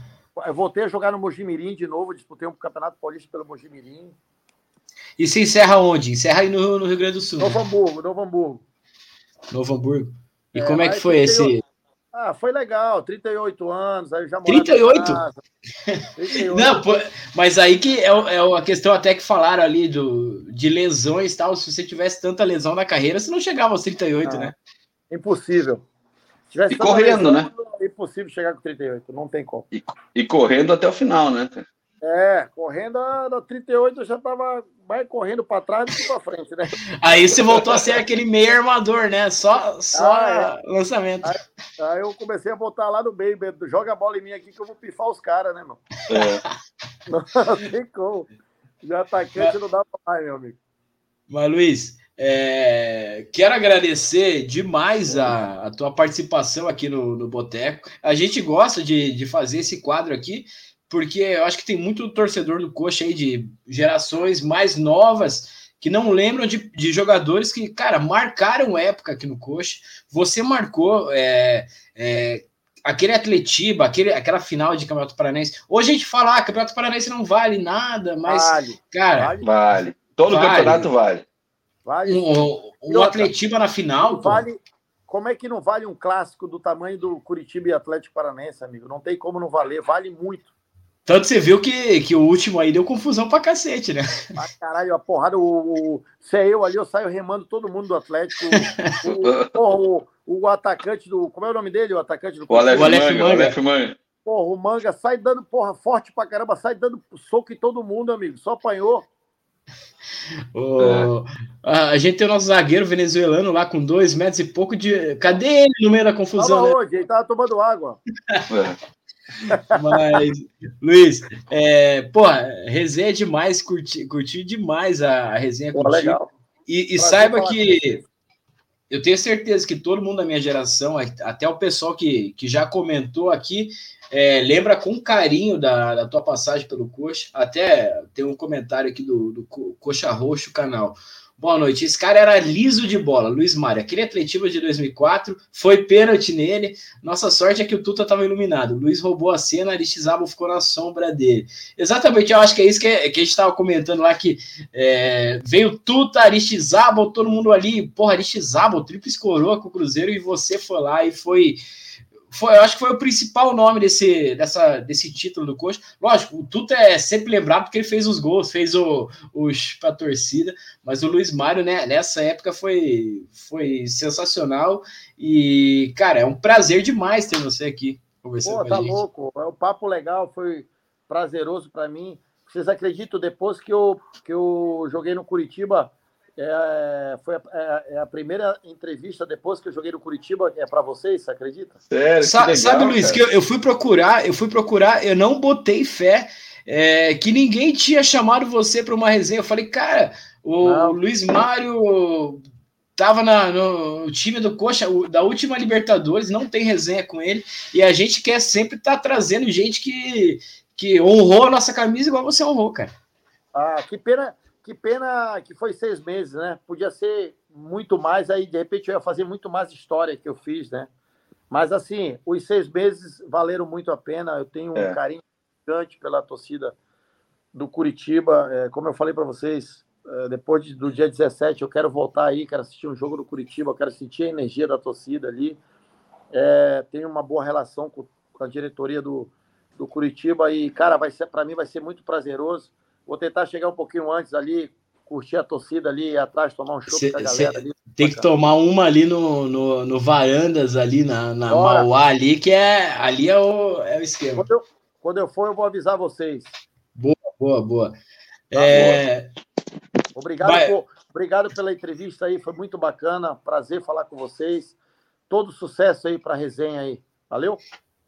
É, eu voltei a jogar no Mojimirim de novo, disputei um campeonato paulista pelo Mojimirim. E se encerra onde? Encerra aí no, no Rio Grande do Sul. Novo Hamburgo, Novo Hamburgo. Novo Hamburgo. E é, como é que foi esse? Ah, foi legal, 38 anos, aí já 38? 38? Não, pô, mas aí que é, é a questão até que falaram ali do, de lesões e tal. Se você tivesse tanta lesão na carreira, você não chegava aos 38, não, né? Impossível. e correndo, lesão, né? É impossível chegar com 38, não tem como. E, e correndo até o final, né? É, correndo a 38 eu já tava mais correndo para trás do que para frente, né? Aí você voltou a ser aquele meio armador, né? Só, só ah, é. lançamento. Aí, aí, eu comecei a botar lá no meio, joga a bola em mim aqui que eu vou pifar os caras, né, meu? É. Não, não, tem como. De atacante não dá para mais, meu amigo. Mas, Luiz, é, quero agradecer demais a, a, tua participação aqui no, no Boteco. A gente gosta de, de fazer esse quadro aqui, porque eu acho que tem muito torcedor do Coxa aí de gerações mais novas que não lembram de, de jogadores que, cara, marcaram época aqui no Coxa. Você marcou é, é, aquele Atletiba, aquele, aquela final de Campeonato Paranense. Hoje a gente fala, ah, Campeonato Paranense não vale nada, mas, vale, cara... Vale. vale. Todo vale. campeonato vale. Vale. Um, um Atletiba na final, vale. Como é que não vale um clássico do tamanho do Curitiba e Atlético Paranense, amigo? Não tem como não valer, vale muito. Tanto você viu que, que o último aí deu confusão pra cacete, né? Ah, caralho, a porrada, o, o, se é eu ali, eu saio remando todo mundo do Atlético. O, o, o, o atacante do. Como é o nome dele? O atacante do. O Aleph, o Aleph Manga. Manga. O Manga. Porra, o Manga sai dando, porra, forte pra caramba, sai dando soco em todo mundo, amigo. Só apanhou. O, a, a, gente tem o nosso zagueiro venezuelano lá com dois metros e pouco de. Cadê ele no meio da confusão? Tava né? Ele tava tomando água. É. Mas, Luiz, é, porra, resenha demais, curti, curti demais a, a resenha Pô, legal. E, e saiba que eu tenho certeza que todo mundo da minha geração, até o pessoal que, que já comentou aqui, é, lembra com carinho da, da, tua passagem pelo Coxa. Até tem um comentário aqui do, do Coxa Roxo canal. Boa noite. Esse cara era liso de bola, Luiz Mário. Aquele atletismo de 2004 foi pênalti nele. Nossa sorte é que o Tuta estava iluminado. O Luiz roubou a cena, Aristizábal ficou na sombra dele. Exatamente, eu acho que é isso que, é, que a gente estava comentando lá, que é, veio Tuta, Aristizábal, todo mundo ali. Porra, Aristizábal, tríplice coroa com o Cruzeiro, e você foi lá e foi foi, eu acho que foi o principal nome desse, dessa, desse título do Coxa. Lógico, o Tuta é sempre lembrado porque ele fez os gols, fez o, os para a torcida, mas o Luiz Mário, né, nessa época foi, foi sensacional. E, cara, é um prazer demais ter você aqui conversando Pô, tá gente. louco, é um papo legal, foi prazeroso para mim. Vocês acreditam, depois que eu, que eu joguei no Curitiba, é, foi a, é, é, a, primeira entrevista depois que eu joguei no Curitiba é para vocês, você acredita? Sério, Sa legal, sabe, Luiz, cara. que eu, eu, fui procurar, eu fui procurar, eu não botei fé é, que ninguém tinha chamado você para uma resenha. Eu falei, cara, o não. Luiz Mário tava na, no time do Coxa da última Libertadores, não tem resenha com ele, e a gente quer sempre estar tá trazendo gente que, que honrou a nossa camisa igual você honrou, cara. Ah, que pena que pena que foi seis meses, né? Podia ser muito mais, aí de repente eu ia fazer muito mais história que eu fiz, né? Mas assim, os seis meses valeram muito a pena. Eu tenho um é. carinho gigante pela torcida do Curitiba. É, como eu falei para vocês, é, depois de, do dia 17, eu quero voltar aí, quero assistir um jogo do Curitiba, quero sentir a energia da torcida ali. É, tenho uma boa relação com, com a diretoria do, do Curitiba e, cara, vai ser para mim vai ser muito prazeroso Vou tentar chegar um pouquinho antes ali, curtir a torcida ali atrás, tomar um chopp com a galera ali. Tem que tomar uma ali no, no, no Varandas, ali na, na Mauá, ali, que é, ali é o, é o esquema. Quando eu, quando eu for, eu vou avisar vocês. Boa, boa, boa. Tá é... boa. Obrigado, por, obrigado pela entrevista aí, foi muito bacana. Prazer falar com vocês. Todo sucesso aí para a resenha aí. Valeu?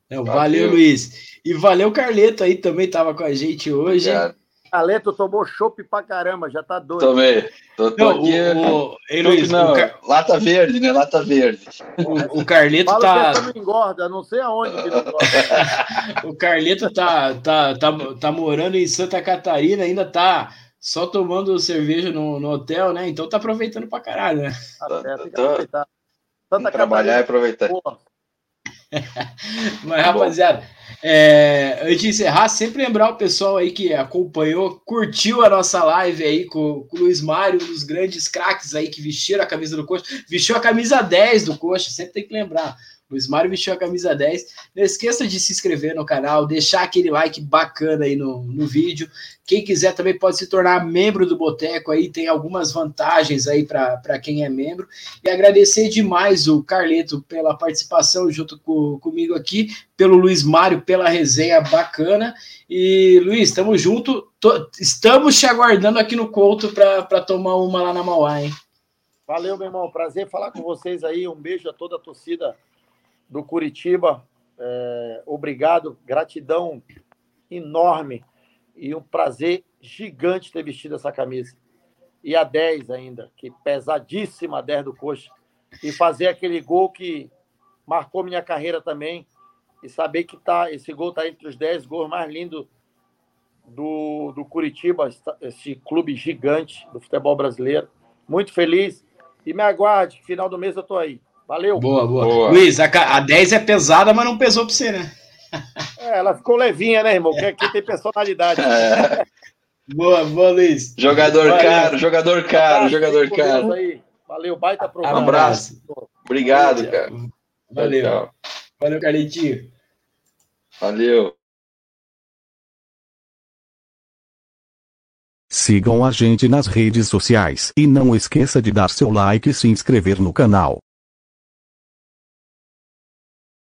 É, valeu, valeu, Luiz. E valeu, Carleto aí também estava com a gente hoje. Obrigado. Aleto tomou chopp pra caramba, já tá doido. Tomei. Tô, tô não, aqui. O, o, ei, Luiz, não, Car... Lata verde, né? Lata verde. O, o Carleto Fala tá. não engorda, não sei aonde que não engorda. o Carleto tá, tá, tá, tá morando em Santa Catarina, ainda tá só tomando cerveja no, no hotel, né? Então tá aproveitando pra caralho, né? Tá certo, tem que aproveitar. Santa trabalhar e aproveitar. Mas, rapaziada. É, antes de encerrar, sempre lembrar o pessoal aí que acompanhou, curtiu a nossa live aí com, com o Luiz Mário, um dos grandes craques aí que vestiram a camisa do Coxa, vestiu a camisa 10 do Coxa, sempre tem que lembrar. Luiz Mário vestiu a camisa 10. Não esqueça de se inscrever no canal, deixar aquele like bacana aí no, no vídeo. Quem quiser também pode se tornar membro do Boteco aí, tem algumas vantagens aí para quem é membro. E agradecer demais o Carleto pela participação junto com, comigo aqui, pelo Luiz Mário pela resenha bacana. E Luiz, estamos junto. Tô, estamos te aguardando aqui no Couto para tomar uma lá na Mauá, hein? Valeu, meu irmão. Prazer falar com vocês aí. Um beijo a toda a torcida do Curitiba. É, obrigado, gratidão enorme e um prazer gigante ter vestido essa camisa. E a 10 ainda, que pesadíssima a 10 do Coxa. E fazer aquele gol que marcou minha carreira também. E saber que tá, esse gol está entre os 10 gols mais lindos do, do Curitiba, esse clube gigante do futebol brasileiro. Muito feliz. E me aguarde, final do mês eu estou aí. Valeu. Boa, boa. boa. Luiz, a, a 10 é pesada, mas não pesou para você, né? É, ela ficou levinha, né, irmão? Que aqui tem personalidade. É. Boa, boa, Luiz. Jogador Valeu. caro, jogador caro, jogador caro. Aí. Valeu, baita programa. Um abraço. Obrigado, cara. Valeu. Tchau. Valeu, Carlitinho. Valeu. Sigam a gente nas redes sociais e não esqueça de dar seu like e se inscrever no canal.